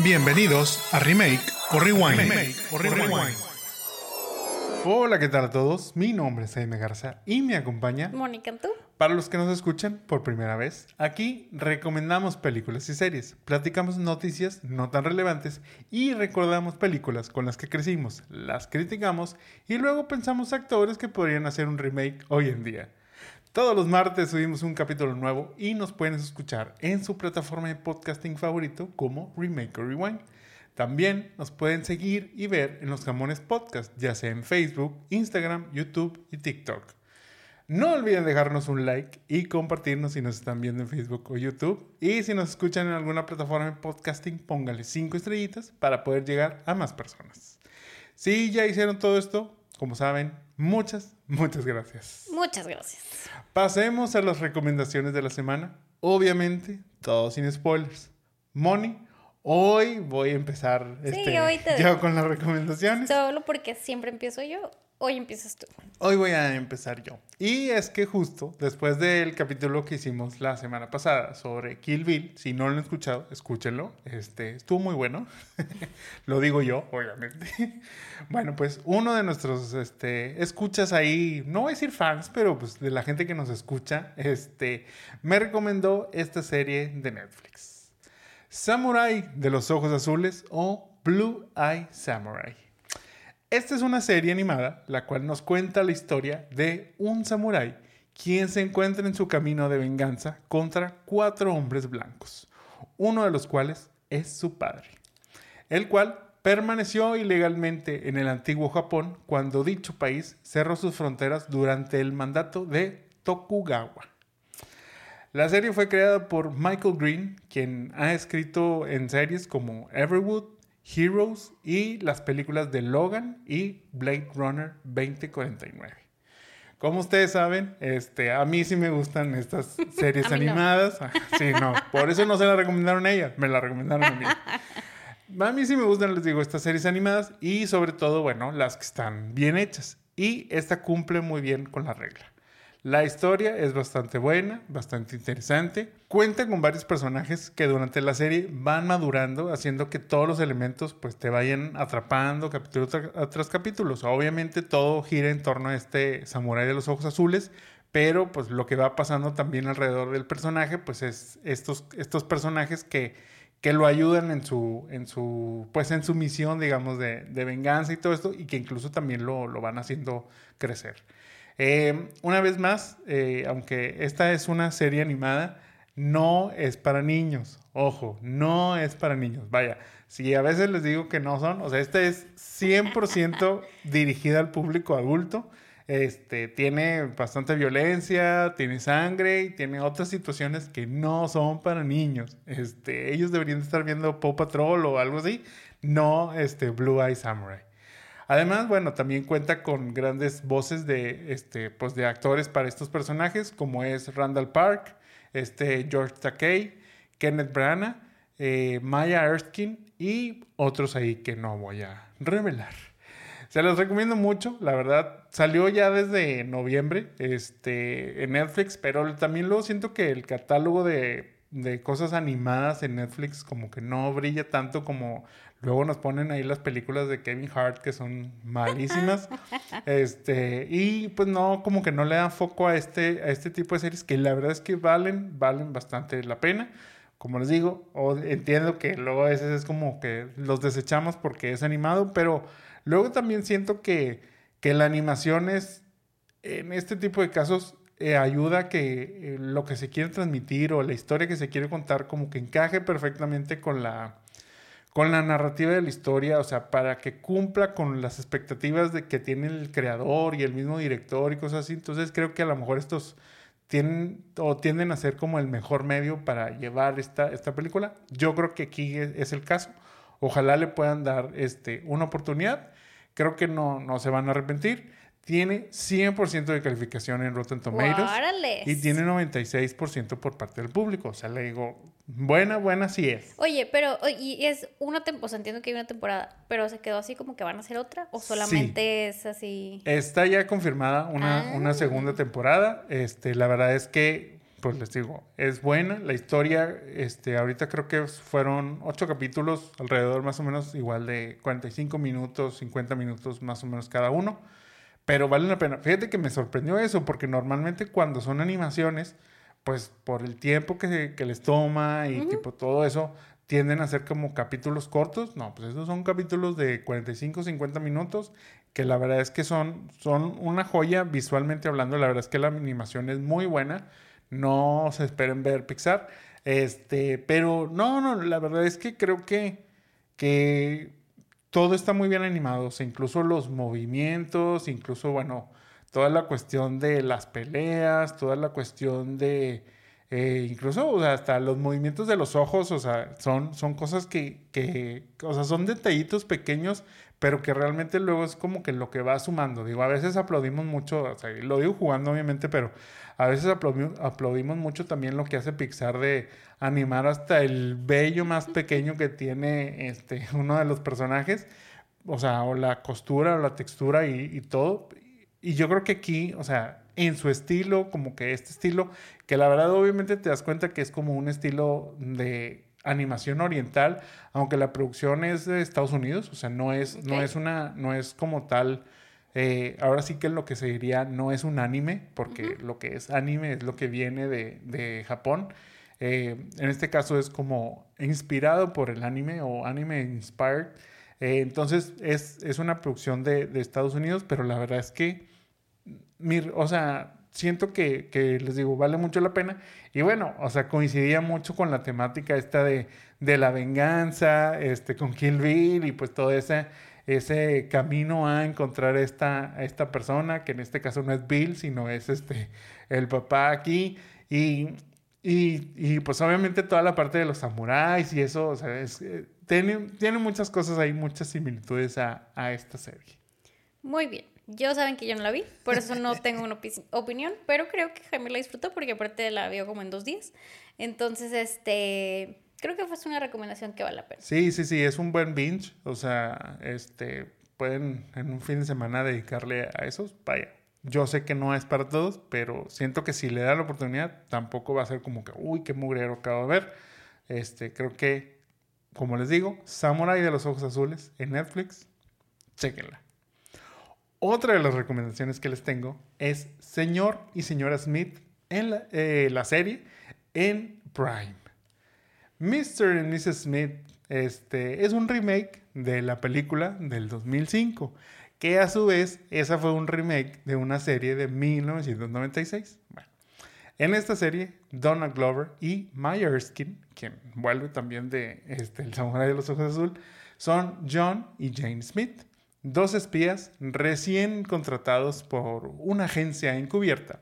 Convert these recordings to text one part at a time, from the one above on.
Bienvenidos a Remake o Rewind. Hola, ¿qué tal a todos? Mi nombre es Jaime Garza y me acompaña Mónica, ¿tú? Para los que nos escuchan por primera vez, aquí recomendamos películas y series, platicamos noticias no tan relevantes y recordamos películas con las que crecimos, las criticamos y luego pensamos actores que podrían hacer un remake hoy en día. Todos los martes subimos un capítulo nuevo y nos pueden escuchar en su plataforma de podcasting favorito como Remake o Rewind. También nos pueden seguir y ver en los Jamones Podcast, ya sea en Facebook, Instagram, YouTube y TikTok. No olviden dejarnos un like y compartirnos si nos están viendo en Facebook o YouTube. Y si nos escuchan en alguna plataforma de podcasting, póngale 5 estrellitas para poder llegar a más personas. Si ya hicieron todo esto, como saben, muchas, muchas gracias. Muchas gracias. Pasemos a las recomendaciones de la semana. Obviamente, todo sin spoilers. Moni, hoy voy a empezar este, hoy yo con las recomendaciones. Solo porque siempre empiezo yo. Hoy empiezas tú. Hoy voy a empezar yo. Y es que justo después del capítulo que hicimos la semana pasada sobre Kill Bill, si no lo han escuchado, escúchenlo. Este, estuvo muy bueno. lo digo yo, obviamente. bueno, pues uno de nuestros este, escuchas ahí, no voy a decir fans, pero pues de la gente que nos escucha, este, me recomendó esta serie de Netflix. Samurai de los Ojos Azules o Blue Eye Samurai. Esta es una serie animada la cual nos cuenta la historia de un samurái quien se encuentra en su camino de venganza contra cuatro hombres blancos, uno de los cuales es su padre, el cual permaneció ilegalmente en el antiguo Japón cuando dicho país cerró sus fronteras durante el mandato de Tokugawa. La serie fue creada por Michael Green, quien ha escrito en series como Everwood, Heroes y las películas de Logan y Blade Runner 2049. Como ustedes saben, este, a mí sí me gustan estas series animadas. Sí, no, por eso no se la recomendaron a ella, me la recomendaron a mí. A mí sí me gustan, les digo, estas series animadas y sobre todo, bueno, las que están bien hechas. Y esta cumple muy bien con la regla. La historia es bastante buena, bastante interesante. Cuenta con varios personajes que durante la serie van madurando, haciendo que todos los elementos pues te vayan atrapando capítulo tras capítulo. Obviamente todo gira en torno a este samurái de los ojos azules, pero pues lo que va pasando también alrededor del personaje pues es estos, estos personajes que, que lo ayudan en su, en su, pues en su misión, digamos, de, venganza y todo esto, y que incluso también lo, lo van haciendo crecer. Eh, una vez más, eh, aunque esta es una serie animada, no es para niños. Ojo, no es para niños. Vaya, si a veces les digo que no son, o sea, esta es 100% dirigida al público adulto. Este, tiene bastante violencia, tiene sangre y tiene otras situaciones que no son para niños. Este, ellos deberían estar viendo Paw Patrol o algo así, no este, Blue Eye Samurai. Además, bueno, también cuenta con grandes voces de, este, pues de actores para estos personajes, como es Randall Park, este, George Takei, Kenneth Branagh, eh, Maya Erskine y otros ahí que no voy a revelar. Se los recomiendo mucho, la verdad. Salió ya desde noviembre este, en Netflix, pero también luego siento que el catálogo de, de cosas animadas en Netflix como que no brilla tanto como Luego nos ponen ahí las películas de Kevin Hart que son malísimas. este, y pues no, como que no le dan foco a este, a este tipo de series que la verdad es que valen, valen bastante la pena. Como les digo, entiendo que luego a veces es como que los desechamos porque es animado, pero luego también siento que, que la animación es, en este tipo de casos, eh, ayuda a que eh, lo que se quiere transmitir o la historia que se quiere contar como que encaje perfectamente con la, con la narrativa de la historia, o sea, para que cumpla con las expectativas de que tiene el creador y el mismo director y cosas así. Entonces creo que a lo mejor estos tienen o tienden a ser como el mejor medio para llevar esta, esta película. Yo creo que aquí es, el caso. Ojalá le puedan dar este, una oportunidad. Creo que no, no se van a arrepentir. Tiene 100% de calificación en Rotten Tomatoes. Y tiene 96% por parte del público. O sea, le digo, buena, buena sí es. Oye, pero y es una temporada, o sea, entiendo que hay una temporada, pero se quedó así como que van a hacer otra o solamente es así. Está ya confirmada una, una, ah. segunda temporada. Este, la verdad es que pues les digo, es buena. La historia, este, ahorita creo que fueron ocho capítulos, alrededor más o menos igual de 45 minutos, 50 minutos más o menos cada uno. Pero vale la pena. Fíjate que me sorprendió eso, porque normalmente cuando son animaciones, pues por el tiempo que, que les toma y tipo todo eso, tienden a ser como capítulos cortos. No, pues esos son capítulos de 45, 50 minutos, que la verdad es que son, son una joya visualmente hablando. La verdad es que la animación es muy buena. No se esperen ver Pixar. Este, pero no, no, la verdad es que creo que, que todo está muy bien animado. O sea, incluso los movimientos, incluso, bueno, toda la cuestión de las peleas, toda la cuestión de... Eh, incluso o sea, hasta los movimientos de los ojos, o sea, son, son cosas que, que, o sea, son detallitos pequeños, pero que realmente luego es como que lo que va sumando. Digo, a veces aplaudimos mucho, o sea, lo digo jugando obviamente, pero a veces aplaudimos, mucho también lo que hace Pixar de animar hasta el bello más pequeño que tiene este, uno de los personajes, o sea, o la costura, o la textura y, y todo. Y yo creo que aquí, o sea, en su estilo, como que este estilo, que la verdad obviamente te das cuenta que es como un estilo de animación oriental, aunque la producción es de Estados Unidos, o sea, no es, no es una, no es como tal, eh, ahora sí que lo que se diría no es un anime, porque lo que es anime es lo que viene de, de Japón. Eh, en este caso es como inspirado por el anime o anime inspired. Eh, entonces es, es, una producción de, de, Estados Unidos, pero la verdad es que, mir, o sea, siento que, que, les digo, vale mucho la pena. Y bueno, o sea, coincidía mucho con la temática esta de, de la venganza, este, con Kill Bill y pues todo ese, ese camino a encontrar esta, esta persona, que en este caso no es Bill, sino es este, el papá aquí. Y, y, y pues obviamente toda la parte de los samuráis y eso, o sea, es, eh, tiene, tiene muchas cosas ahí, muchas similitudes a, a esta serie. Muy bien. Yo saben que yo no la vi, por eso no tengo una opinión, pero creo que Jaime la disfrutó porque aparte la vio como en dos días. Entonces, este, creo que fue una recomendación que vale la pena. Sí, sí, sí, es un buen binge. O sea, este, pueden en un fin de semana dedicarle a esos. Vaya, yo sé que no es para todos, pero siento que si le da la oportunidad, tampoco va a ser como que, uy, qué mugrero acabo de ver. Este, creo que, como les digo, Samurai de los Ojos Azules en Netflix, chequenla. Otra de las recomendaciones que les tengo es Señor y Señora Smith en la, eh, serie en Prime. Mr. y Mrs. Smith este, es un remake de la película del 2005, que a su vez esa fue un remake de una serie de 1996. Bueno, en esta serie, Donna Glover y Maya Erskine, quien vuelve también de este, El Samurai de los Ojos Azul, son John y Jane Smith dos espías recién contratados por una agencia encubierta,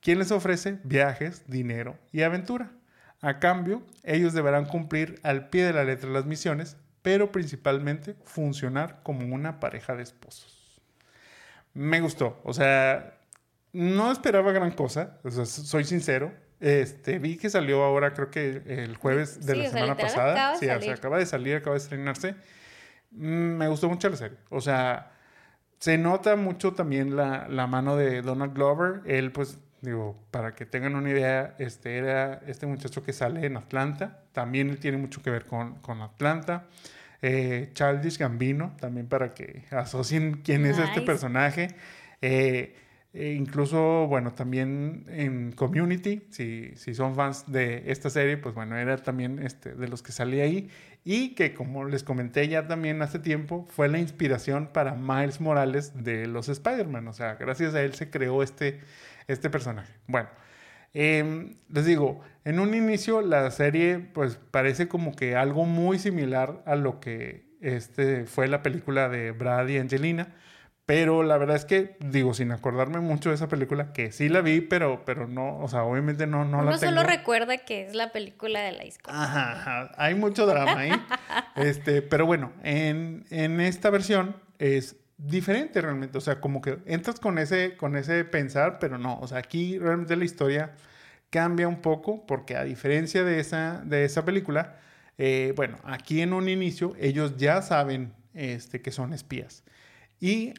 quien les ofrece viajes, dinero y aventura. A cambio, ellos deberán cumplir al pie de la letra las misiones, pero principalmente funcionar como una pareja de esposos. Me gustó, o sea, no esperaba gran cosa, soy sincero. Este, vi que salió ahora, creo que el jueves de la semana pasada. Sí, acaba de salir, acaba de estrenarse. Mm, me gustó mucho la serie. O sea, se nota mucho también la, la, mano de Donald Glover. Él, pues, digo, para que tengan una idea, este era este muchacho que sale en Atlanta. También él tiene mucho que ver con, con Atlanta. Eh, Childish Gambino, también para que asocien quién es este personaje. Eh, e incluso, bueno, también en Community, si, si son fans de esta serie, pues bueno, era también este, de los que salía ahí y que como les comenté ya también hace tiempo, fue la inspiración para Miles Morales de los Spider-Man. O sea, gracias a él se creó este, este personaje. Bueno, em, les digo, en un inicio la serie pues parece como que algo muy similar a lo que este, fue la película de Brad y Angelina pero la verdad es que, digo, sin acordarme mucho de esa película, que sí la vi, pero, pero no, o sea, obviamente no, no la tengo. solo recuerda que es la película de la disco. Ajá, hay mucho drama ahí. este, pero bueno, en, en esta versión es diferente realmente. O sea, como que entras con ese, con ese pensar, pero no. O sea, aquí realmente la historia cambia un poco, porque a diferencia de esa, de esa película, eh, bueno, aquí en un inicio ellos ya saben este, que son espías. Y,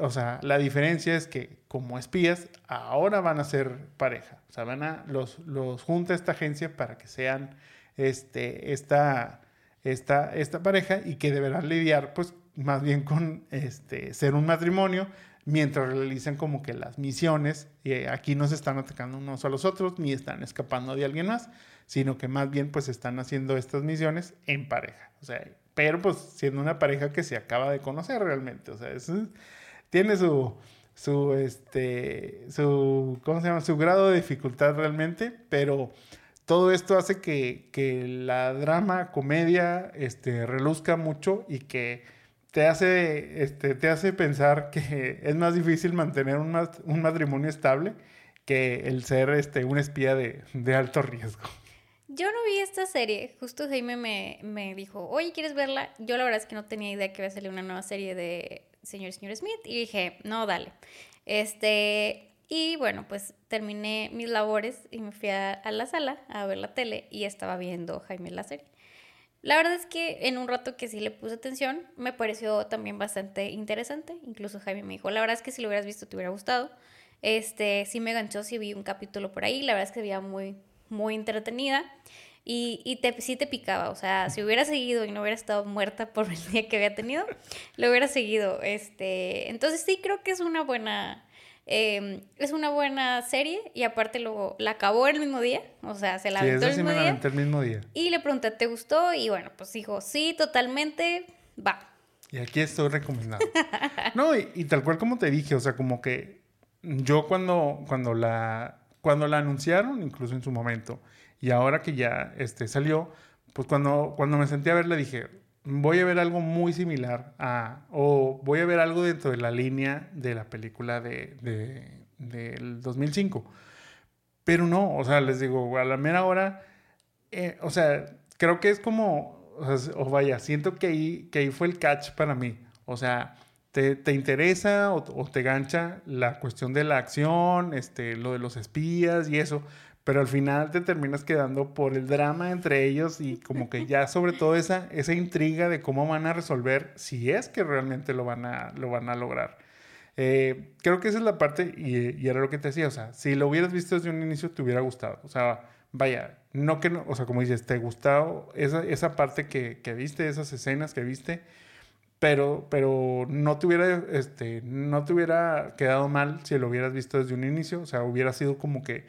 o sea, la diferencia es que como espías, ahora van a ser pareja. O sea, van a, los, los junta esta agencia para que sean este, esta, esta, esta pareja y que deberán lidiar, pues, más bien con este, ser un matrimonio mientras realizan como que las misiones. Y aquí no se están atacando unos a los otros ni están escapando de alguien más, sino que más bien, pues, están haciendo estas misiones en pareja. O sea, pero pues siendo una pareja que se acaba de conocer realmente. O sea, tiene su su, este, su, ¿cómo se llama? Su grado de dificultad realmente, pero todo esto hace que, que la drama, comedia, este, reluzca mucho y que te hace, este, te hace pensar que es más difícil mantener un, un matrimonio estable que el ser este, un espía de, de, alto riesgo. Yo no vi esta serie, justo Jaime me, me dijo, oye, ¿quieres verla? Yo la verdad es que no tenía idea que iba a salir una nueva serie de señor y señor Smith y dije, no, dale. Este, y bueno, pues terminé mis labores y me fui a, la sala a ver la tele y estaba viendo Jaime la serie. La verdad es que en un rato que sí le puse atención, me pareció también bastante interesante. Incluso Jaime me dijo, la verdad es que si lo hubieras visto te hubiera gustado. Este, sí me ganchó, sí vi un capítulo por ahí, la verdad es que había muy, muy entretenida. Y, y te, sí te picaba, o sea, si hubiera seguido y no hubiera estado muerta por el día que había tenido, lo hubiera seguido. Este, entonces sí creo que es una buena, em, es una buena serie y aparte luego la acabó el mismo día, o sea, se la aventó el, mismo día, el mismo día. Y le pregunté, ¿te gustó? Y bueno, pues dijo, sí, totalmente, va. Y aquí estoy recomendando. no, y, y, tal cual como te dije, o sea, como que yo cuando, cuando, la, cuando la anunciaron, incluso en su momento, y ahora que ya este, salió, pues cuando, cuando me senté a verla dije, voy a ver algo muy similar a, o voy a ver algo dentro de la línea de la película de, de, del 2005. Pero no, o sea, les digo, a la mera hora, eh, o sea, creo que es como, o, vaya, siento que ahí, que ahí fue el catch para mí. O sea, te, te interesa o, te gancha la cuestión de la acción, este, lo de los espías y eso, pero al final te terminas quedando por el drama entre ellos y como que ya sobre todo esa, esa intriga de cómo van a resolver si es que realmente lo van a, lo van a lograr. Eh, creo que esa es la parte, y, y, era lo que te decía, o sea, si lo hubieras visto desde un inicio te hubiera gustado, o sea, vaya, no que no, o sea, como dices, te gustado esa, esa parte que, que viste, esas escenas que viste, pero, pero no te hubiera, este, no te hubiera quedado mal si lo hubieras visto desde un inicio, o sea, hubiera sido como que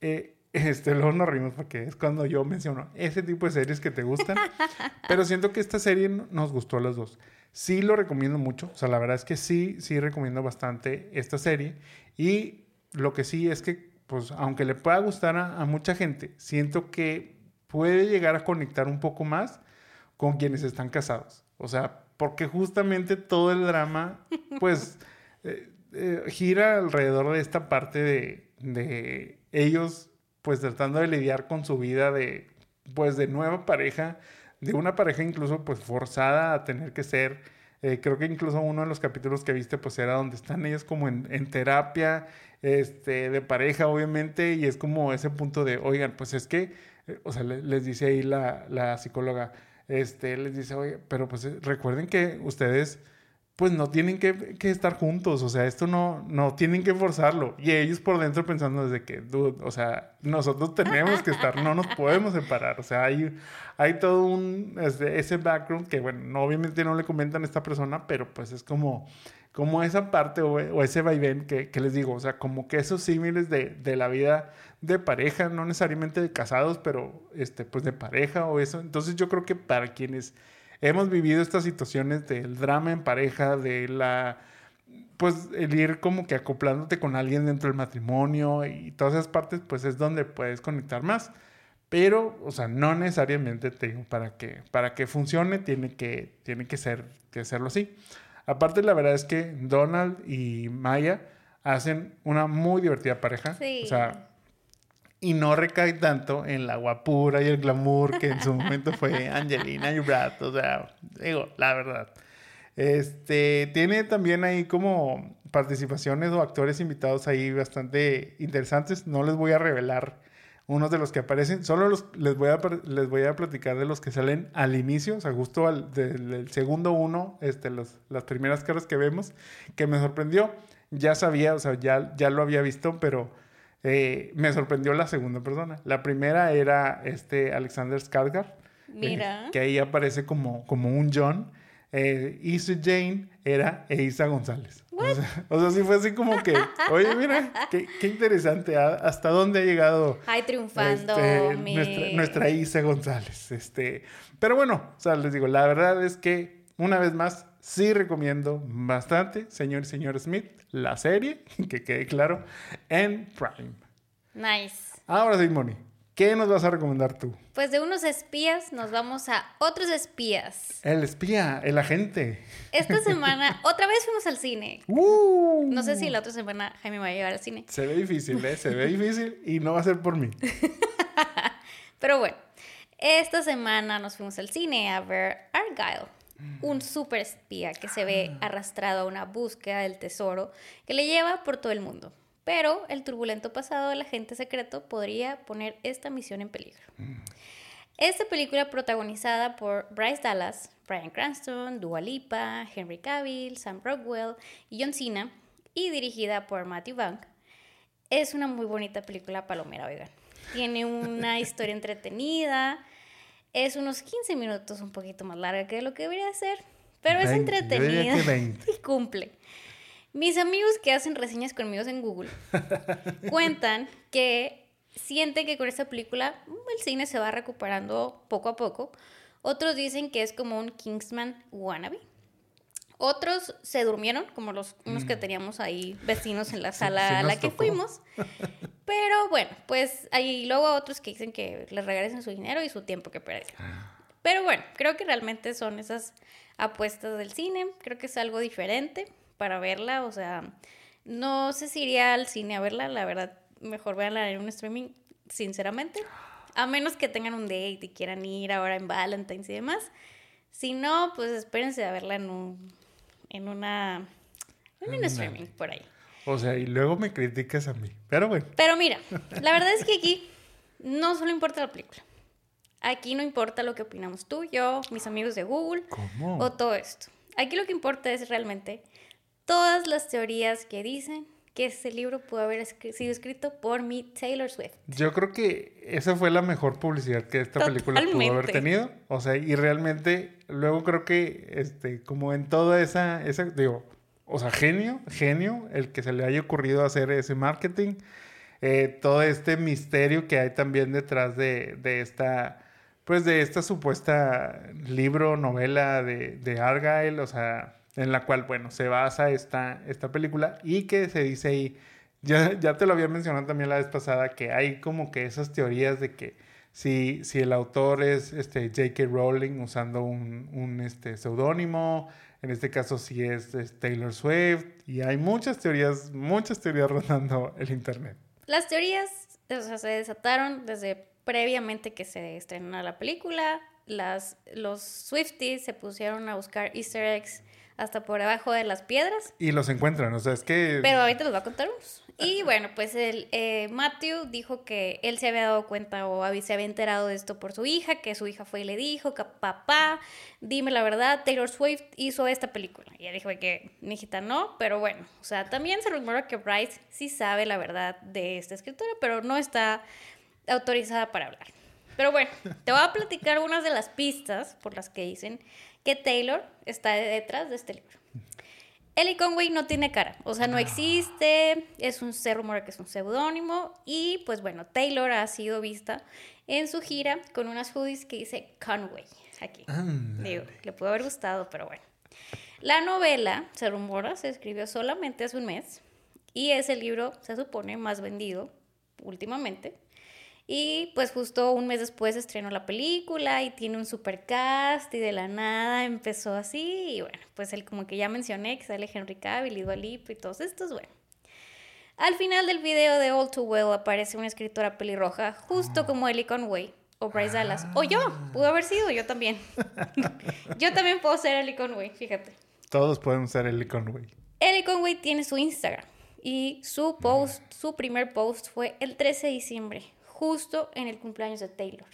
eh, este, luego nos rimos porque es cuando yo menciono ese tipo de series que te gustan. pero siento que esta serie nos gustó a los dos. Sí lo recomiendo mucho. O sea, la verdad es que sí, sí recomiendo bastante esta serie. Y lo que sí es que, pues, aunque le pueda gustar a, mucha gente, siento que puede llegar a conectar un poco más con quienes están casados. O sea, porque justamente todo el drama, pues, eh, eh, gira alrededor de esta parte de, de ellos pues tratando de lidiar con su vida de pues de nueva pareja, de una pareja incluso pues forzada a tener que ser, eh, creo que incluso uno de los capítulos que viste pues era donde están ellos como en, en, terapia, este, de pareja obviamente, y es como ese punto de, oigan, pues es que, o sea, les dice ahí la, la psicóloga, este, les dice, oye, pero pues eh, recuerden que ustedes pues no tienen que, que, estar juntos, o sea, esto no, no tienen que forzarlo. Y ellos por dentro pensando desde que, dude, o sea, nosotros tenemos que estar, no nos podemos separar, o sea, hay, hay todo un, ese, ese background que, bueno, obviamente no le comentan a esta persona, pero pues es como, como esa parte o, o ese vaivén que, que, les digo, o sea, como que esos símiles de, de la vida de pareja, no necesariamente de casados, pero este, pues de pareja o eso. Entonces yo creo que para quienes hemos vivido estas situaciones del drama en pareja, de la pues el ir como que acoplándote con alguien dentro del matrimonio y todas esas partes, pues es donde puedes conectar más. Pero, o sea, no necesariamente te digo, para que, para que funcione tiene que, tiene que ser, que hacerlo así. Aparte, la verdad es que Donald y Maya hacen una muy divertida pareja. Sí. O sea, y no recae tanto en la guapura y el glamour que en su momento fue Angelina y Brad. O sea, digo, la verdad. Este, tiene también ahí como participaciones o actores invitados ahí bastante interesantes. No les voy a revelar unos de los que aparecen, solo los, les, voy a, les voy a platicar de los que salen al inicio, o sea, justo al, del, segundo uno, este, los, las primeras caras que vemos, que me sorprendió. ya sabía, o sea, ya, ya lo había visto, pero eh, me sorprendió la segunda persona. La primera era este Alexander Skarsgård. eh, Mira. que ahí aparece como, como un John. Eh, y su Jane era Eiza González. O sea, o sea, sí fue así como que, oye, mira, qué, qué interesante, hasta dónde ha llegado Ay, triunfando. este, mi- nuestra, nuestra Isa González. Este, pero bueno, o sea, les digo, la verdad es que una vez más sí recomiendo bastante, señor y señor Smith, la serie, que quede claro, en Prime. Nice. Ahora sí, Moni, ¿qué nos vas a recomendar tú? Pues de unos espías nos vamos a otros espías. El espía, el agente. Esta semana otra vez fuimos al cine. ¡Uh! No sé si la otra semana Jaime me va a llevar al cine. Se ve difícil, ¿eh? Se ve difícil y no va a ser por mí. Pero bueno, esta semana nos fuimos al cine a ver Argyle, un super espía que se ve arrastrado a una búsqueda del tesoro que le lleva por todo el mundo. Pero el turbulento pasado del agente secreto podría poner esta misión en peligro. Esta película protagonizada por Bryce Dallas, Bryan Cranston, Dua Lipa, Henry Cavill, Sam Rockwell y John Cena y dirigida por Matthew Vaughn es una muy bonita película palomera, oigan. Tiene una historia entretenida. Es unos 15 minutos un poquito más larga que lo que debería ser. Pero es 20, yo diría entretenida. que 20. Y cumple. Mis amigos que hacen reseñas conmigo en Google cuentan que sienten que con esta película mm, el cine se va recuperando poco a poco. Otros dicen que es como un Kingsman wannabe. Otros se durmieron, como los unos que teníamos ahí vecinos en la sala Mm. sí a la que tocó. fuimos. Pero bueno, pues hay luego otros que dicen que les regresen su dinero y su tiempo que perdieron. Pero bueno, creo que realmente son esas apuestas del cine. Creo que es algo diferente para verla. O sea, no sé si iría al cine a verla. La verdad, mejor véanla en un streaming, sinceramente. A menos que tengan un date y quieran ir ahora en Valentine's y demás. Si no, pues espérense a verla en un, en una, en un streaming por ahí. O sea, y luego me criticas a mí. Pero bueno, Pero mira, la verdad es que aquí no solo importa la película. Aquí no importa lo que opinamos tú, yo, mis amigos de Google ¿cómo? o todo esto. Aquí lo que importa es realmente todas las teorías que dicen que este libro pudo haber sido escrito por mi Taylor Swift. Yo creo que esa fue la mejor publicidad que esta película pudo haber Totalmente. tenido. O sea, y realmente luego creo que, este, como en toda esa, esa, digo, o sea, genio, genio, el que se le haya ocurrido hacer ese marketing, eh, todo este misterio que hay también detrás de, de esta, pues de esta supuesta libro, novela de, de Argyle, o sea, en la cual, bueno, se basa esta, esta película y que se dice ahí, ya, ya te lo había mencionado también la vez pasada, que hay como que esas teorías de que si, si el autor es este, J.K. Rowling usando un, un este, seudónimo, en este caso si es, es Taylor Swift, y hay muchas teorías, muchas teorías rondando el internet. Las teorías o sea, se desataron desde previamente que se estrenara la película. Las, los Swifties se pusieron a buscar easter eggs hasta por debajo de las piedras. Y los encuentran, o sea, es que... Pero ahorita les voy a contar unos. Y bueno, pues el eh, Matthew dijo que él se había dado cuenta o había- se había enterado de esto por su hija, que su hija fue y le dijo que papá, dime la verdad, Taylor Swift hizo esta película. Y ella dijo que mi hijita no, pero bueno, o sea, también se rumora que Bryce sí sabe la verdad de esta escritura, pero no está autorizada para hablar. Pero bueno, te voy a platicar unas de las pistas por las que dicen que Taylor está detrás de este libro. Ellie Conway no tiene cara, o sea, no existe, es un, se rumora que es un seudónimo y pues bueno, Taylor ha sido vista en su gira con unas hoodies que dice Conway aquí. Digo, le pudo haber gustado, pero bueno. La novela, se rumora, se escribió solamente hace un mes y es el libro, se supone, más vendido últimamente. Y pues justo un mes después estrenó la película y tiene un super cast y de la nada empezó así y bueno, pues él como que ya mencioné que sale Henry Cavill y Dua Lipa y todos estos, bueno. Al final del video de All Too Well aparece una escritora pelirroja justo como Ellie Conway o Bryce Dallas o yo, pudo haber sido yo también. yo también puedo ser Ellie Conway, fíjate. Todos podemos ser el Conway. Ellie Conway tiene su Instagram y su post, su primer post fue el 13 de diciembre, justo en el cumpleaños de Taylor.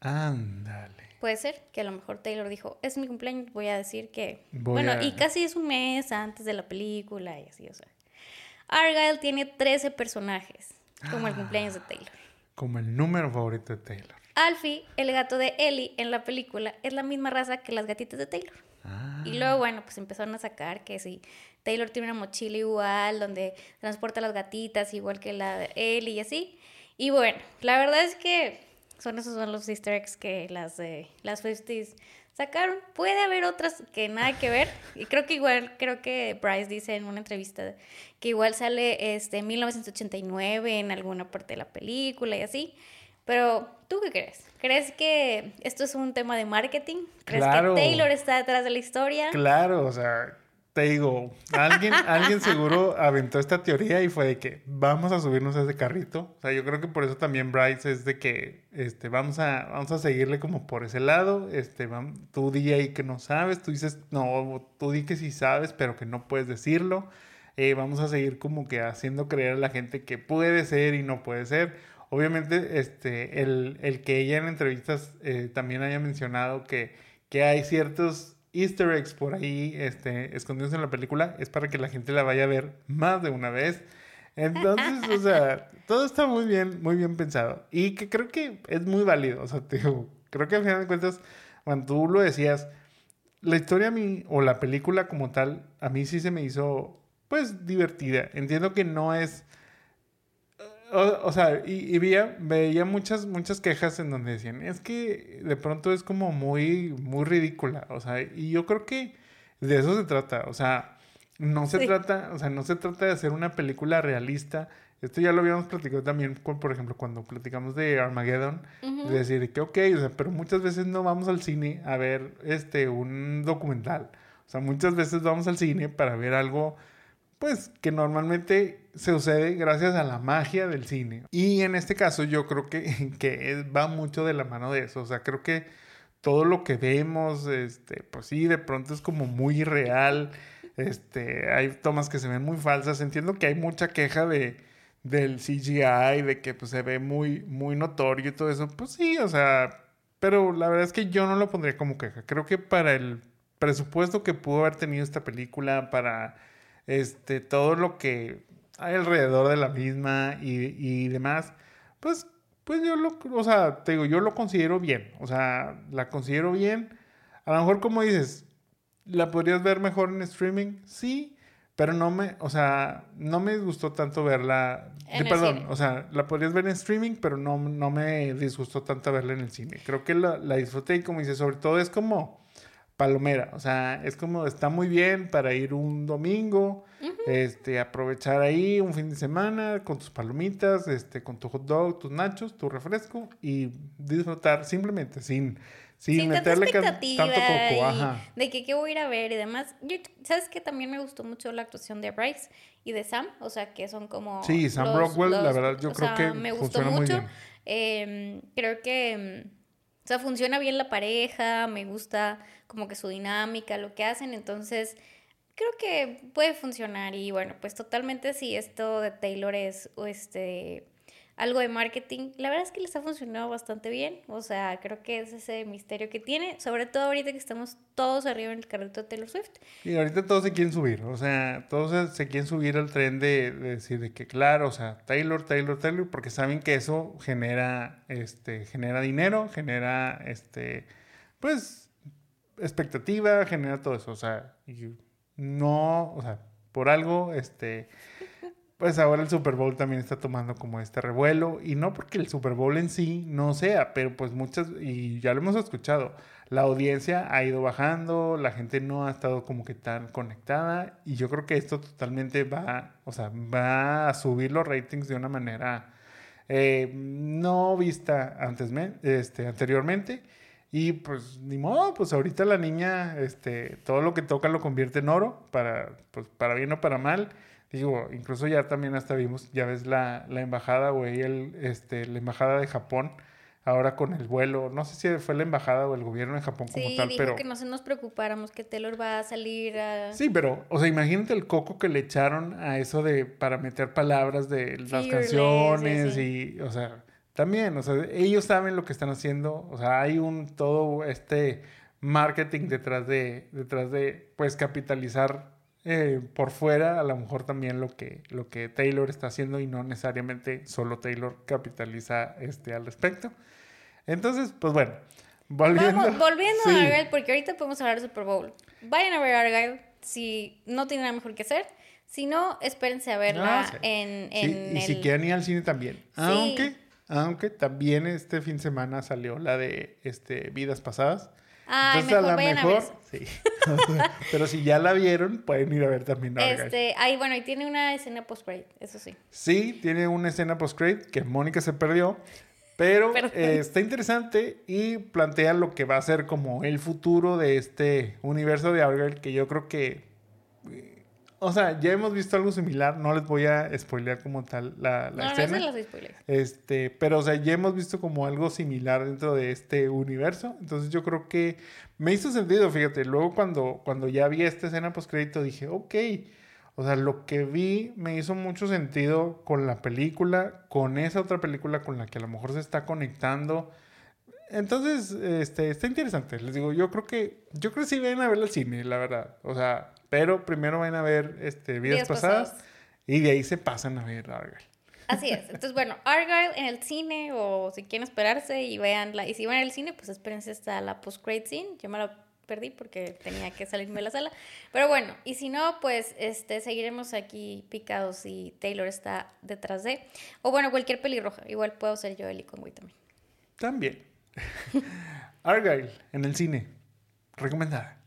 Ándale. Puede ser que a lo mejor Taylor dijo, es mi cumpleaños, voy a decir que... Voy bueno, a- y casi es un mes antes de la película y así, o sea. Argyle tiene 13 personajes, como el cumpleaños de Taylor. Como el número favorito de Taylor. Alfie, el gato de Ellie en la película, es la misma raza que las gatitas de Taylor. Y luego, bueno, pues empezaron a sacar que si Taylor tiene una mochila igual, donde transporta las gatitas, igual que la de Ellie y así. Y bueno, la verdad es que son esos son los easter eggs que las de las 50s sacaron. Puede haber otras que nada que ver. Y creo que igual, creo que Bryce dice en una entrevista que igual sale este 1989 en alguna parte de la película y así. Pero, ¿tú qué crees? ¿Crees que esto es un tema de marketing? ¿Crees que Taylor está detrás de la historia? Claro, o sea, te digo, alguien, alguien seguro aventó esta teoría y fue de que vamos a subirnos a ese carrito. O sea, yo creo que por eso también Bryce es de que este, vamos, a, vamos a seguirle como por ese lado. Este, tú di ahí que no sabes, tú dices, no, tú di que sí sabes, pero que no puedes decirlo. Eh, vamos a seguir como que haciendo creer a la gente que puede ser y no puede ser obviamente este, el, el, que ella en entrevistas eh, también haya mencionado que, que hay ciertos easter eggs por ahí este, escondidos en la película es para que la gente la vaya a ver más de una vez. Entonces, o sea, todo está muy bien, muy bien pensado. Y que creo que es muy válido. O sea, te digo, creo que al final de cuentas, cuando tú lo decías, la historia a mí, o la película como tal, a mí sí se me hizo, pues, divertida. Entiendo que no es o, sea, y, veía, veía muchas, muchas quejas en donde decían, es que de pronto es como muy, muy ridícula. O sea, y yo creo que de eso se trata. O sea, no se trata, o sea, no se trata de hacer una película realista. Esto ya lo habíamos platicado también, por ejemplo, cuando platicamos de Armageddon, de decir que, ok, o sea, pero muchas veces no vamos al cine a ver este, un documental. O sea, muchas veces vamos al cine para ver algo pues que normalmente se sucede gracias a la magia del cine. Y en este caso yo creo que, que va mucho de la mano de eso. O sea, creo que todo lo que vemos, este, pues sí, de pronto es como muy real. Este, hay tomas que se ven muy falsas. Entiendo que hay mucha queja de, del CGI, de que pues, se ve muy, muy notorio y todo eso. Pues sí, o sea, pero la verdad es que yo no lo pondría como queja. Creo que para el presupuesto que pudo haber tenido esta película, para este, todo lo que hay alrededor de la misma y, demás, pues, pues yo lo, o sea, te digo, yo lo considero bien, o sea, la considero bien. A lo mejor como dices, ¿la podrías ver mejor en streaming? Sí, pero no me, o sea, no me gustó tanto verla, perdón, o sea, la podrías ver en streaming, pero no, no me disgustó tanto verla en el cine. Creo que la, la disfruté y como dices, sobre todo es como palomera. O sea, es como está muy bien para ir un domingo, este, aprovechar ahí un fin de semana con tus palomitas, este, con tu hot dog, tus nachos, tu refresco y disfrutar simplemente sin, sin, meterle tanto coco. De que qué voy a ir a ver y demás. Yo, ¿Sabes que También me gustó mucho la actuación de Bryce y de Sam. O sea, que son como. Sí, Sam Rockwell, la verdad, yo creo que me gustó mucho. Em, creo que. O sea, funciona bien la pareja, me gusta como que su dinámica, lo que hacen, entonces creo que puede funcionar y bueno, pues totalmente si esto de Taylor es este algo de marketing, la verdad es que les ha funcionado bastante bien, o sea, creo que es ese misterio que tiene, sobre todo ahorita que estamos todos arriba en el carrito de Taylor Swift. Y ahorita todos se quieren subir, o sea, todos se, quieren subir al tren de, decir de que claro, o sea, Taylor, Taylor, Taylor, porque saben que eso genera, este, genera dinero, genera, este, pues, expectativa, genera todo eso, o sea, no, o sea, por algo, este, pues ahora el Super Bowl también está tomando como este revuelo y no porque el Super Bowl en sí no sea, pero pues muchas, y ya lo hemos escuchado, la audiencia ha ido bajando, la gente no ha estado como que tan conectada y yo creo que esto totalmente va, o sea, va a subir los ratings de una manera eh, no vista antes, este, anteriormente y pues ni modo, pues ahorita la niña, este, todo lo que toca lo convierte en oro, para, pues, para bien o para mal. Digo, incluso ya también hasta vimos, ya ves la, la embajada, güey, el, este, la embajada de Japón, ahora con el vuelo, no sé si fue la embajada o el gobierno de Japón como tal, dijo pero... que no se nos preocupáramos, que Taylor va a salir a... Sí, pero, o sea, imagínate el coco que le echaron a eso de, para meter palabras de las canciones y, o sea también, o sea, ellos saben lo que están haciendo, o sea, hay un todo este marketing detrás de, detrás de, pues, capitalizar eh, por fuera a lo mejor también lo que, lo que Taylor está haciendo y no necesariamente solo Taylor capitaliza este, al respecto. Entonces, pues bueno, volviendo, volviendo a Argyle, porque ahorita podemos hablar de Super Bowl. Vayan a ver Argyle si no tienen nada mejor que hacer. Si no, espérense a verla ah, en, en Y si quieren ir al cine también. Aunque, aunque también este fin de semana salió la de este, Vidas Pasadas. Ay, Entonces, mejor a la mejor, sí. Pero si ya la vieron, pueden ir a ver también Este, ahí, bueno, y tiene una escena post-credit, eso sí. Sí, tiene una escena post-credit que Mónica se perdió. Pero eh, está interesante y plantea lo que va a ser como el futuro de este universo de Argyle, que yo creo que o sea, ya hemos visto algo similar. No les voy a spoilear como tal la, la escena. No, no este, pero, o sea, ya hemos visto como algo similar dentro de este universo. Entonces, yo creo que me hizo sentido, fíjate. Luego, cuando, cuando ya vi esta escena post-crédito, dije, ok. O sea, lo que vi me hizo mucho sentido con la película, con esa otra película con la que a lo mejor se está conectando. Entonces, este, está interesante. Les digo, yo creo que, yo creo que sí ven a ver el cine, la verdad. O sea, pero primero van a ver este, vidas, pasadas, y de ahí se pasan a ver Argyle. Así es. Entonces, bueno, Argyle en el cine o si quieren esperarse y veanla. Y si van al cine, pues espérense hasta la post-grade scene. Yo me la perdí porque tenía que salirme de la sala. Pero bueno, y si no, pues este, seguiremos aquí picados y Taylor está detrás de. O bueno, cualquier pelirroja. Igual puedo ser yo el Conway también. También. Argyle en el cine. Recomendada.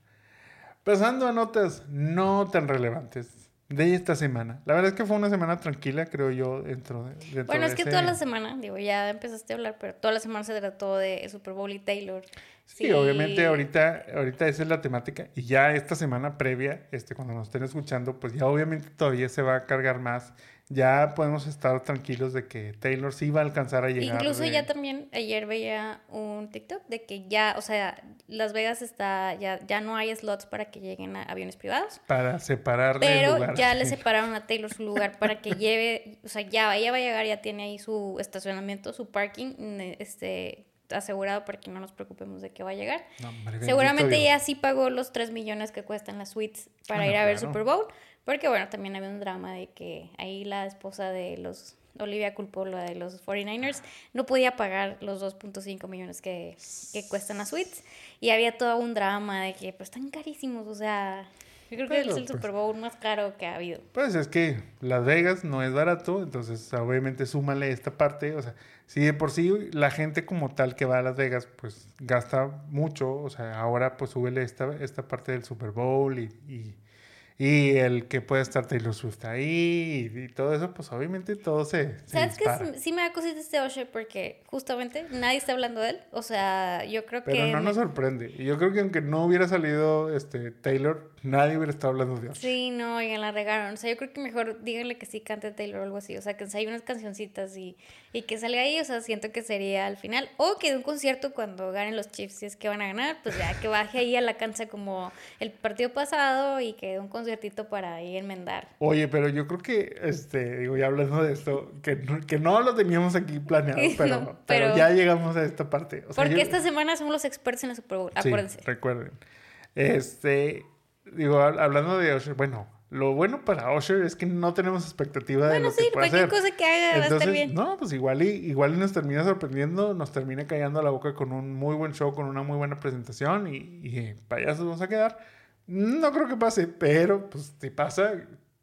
Pasando a notas no tan relevantes de esta semana. La verdad es que fue una semana tranquila, creo yo, dentro de... bueno, es que toda la semana, digo, ya empezaste a hablar, pero toda la semana se trató de Super Bowl y Taylor. Sí, obviamente ahorita, ahorita esa es la temática y ya esta semana previa, este, cuando nos estén escuchando, pues ya obviamente todavía se va a cargar más ya podemos estar tranquilos de que Taylor sí va a alcanzar a llegar. Incluso ya también ayer veía un TikTok de que ya, o sea, Las Vegas está, ya, ya no hay slots para que lleguen a aviones privados. Para separarle Pero ya le separaron a Taylor su lugar para que lleve, o sea, ya ella va a llegar, ya tiene ahí su estacionamiento, su parking, este asegurado para que no nos preocupemos de que va a llegar. Seguramente ella sí pagó los 3 millones que cuestan las suites para ah, ir a ver Super Bowl, porque bueno, también había un drama de que ahí la esposa de los, Olivia culpó lo de los 49ers, no podía pagar los 2.5 millones que, que cuestan las suites. Y había todo un drama de que pues están carísimos, o sea, yo creo que es el Super Bowl más caro que ha habido. Pues es que Las Vegas no es barato, entonces obviamente súmale esta parte, o sea, si de por sí la gente como tal que va a Las Vegas pues gasta mucho, o sea, ahora pues súbele esta, esta parte del Super Bowl y y el que puede estar Taylor Swift ahí y, todo eso, pues obviamente todo se. ¿Sabes que sí me da cosita este Osher porque justamente nadie está hablando de él? O sea, yo creo que. Pero no nos sorprende. Y yo creo que aunque no hubiera salido este Taylor, nadie hubiera estado hablando de él. Sí, no, oigan, la regaron. O sea, yo creo que mejor díganle que sí cante Taylor o algo así. O sea, que hay unas cancioncitas y, y que salga ahí. O sea, siento que sería al final. O que de un concierto cuando ganen los Chiefs, si es que van a ganar, pues ya que baje ahí a la cancha como el partido pasado y que de un conciertito para ahí enmendar. Oye, pero yo creo que, este, digo, ya hablando de esto, que no, que no lo teníamos aquí planeado, pero, pero, ya llegamos a esta parte. porque esta semana somos los expertos en la Super Bowl, acuérdense. recuerden. Este, digo, hablando de Usher, bueno, lo bueno para Usher es que no tenemos expectativa de lo sí, que puede hacer. cosa que haga va a estar bien. No, pues igual y, igual nos termina sorprendiendo, nos termina callando la boca con un muy buen show, con una muy buena presentación y, y payasos vamos a quedar. No creo que pase, pero pues si pasa,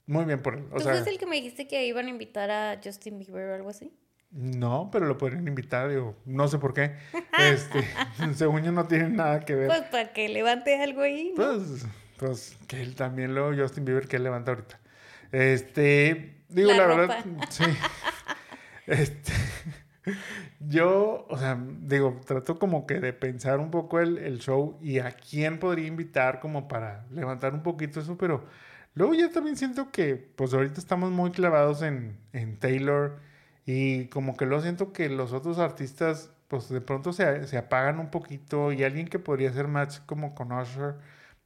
muy bien por él. O ¿Tú fuiste el que me dijiste que iban a invitar a Justin Bieber o algo así? No, pero lo podrían invitar, digo, no sé por qué. Este, según yo no tiene nada que ver. Pues para que levante algo ahí. Pues, pues que él también lo, Justin Bieber, que él levanta ahorita. Este, digo, la, verdad, sí. Este, yo, o sea, digo, trato como que de pensar un poco el, show y a quién podría invitar como para levantar un poquito eso, pero luego ya también siento que, pues ahorita estamos muy clavados en, Taylor y como que lo siento que los otros artistas, pues de pronto se, se apagan un poquito y alguien que podría ser match como con Usher,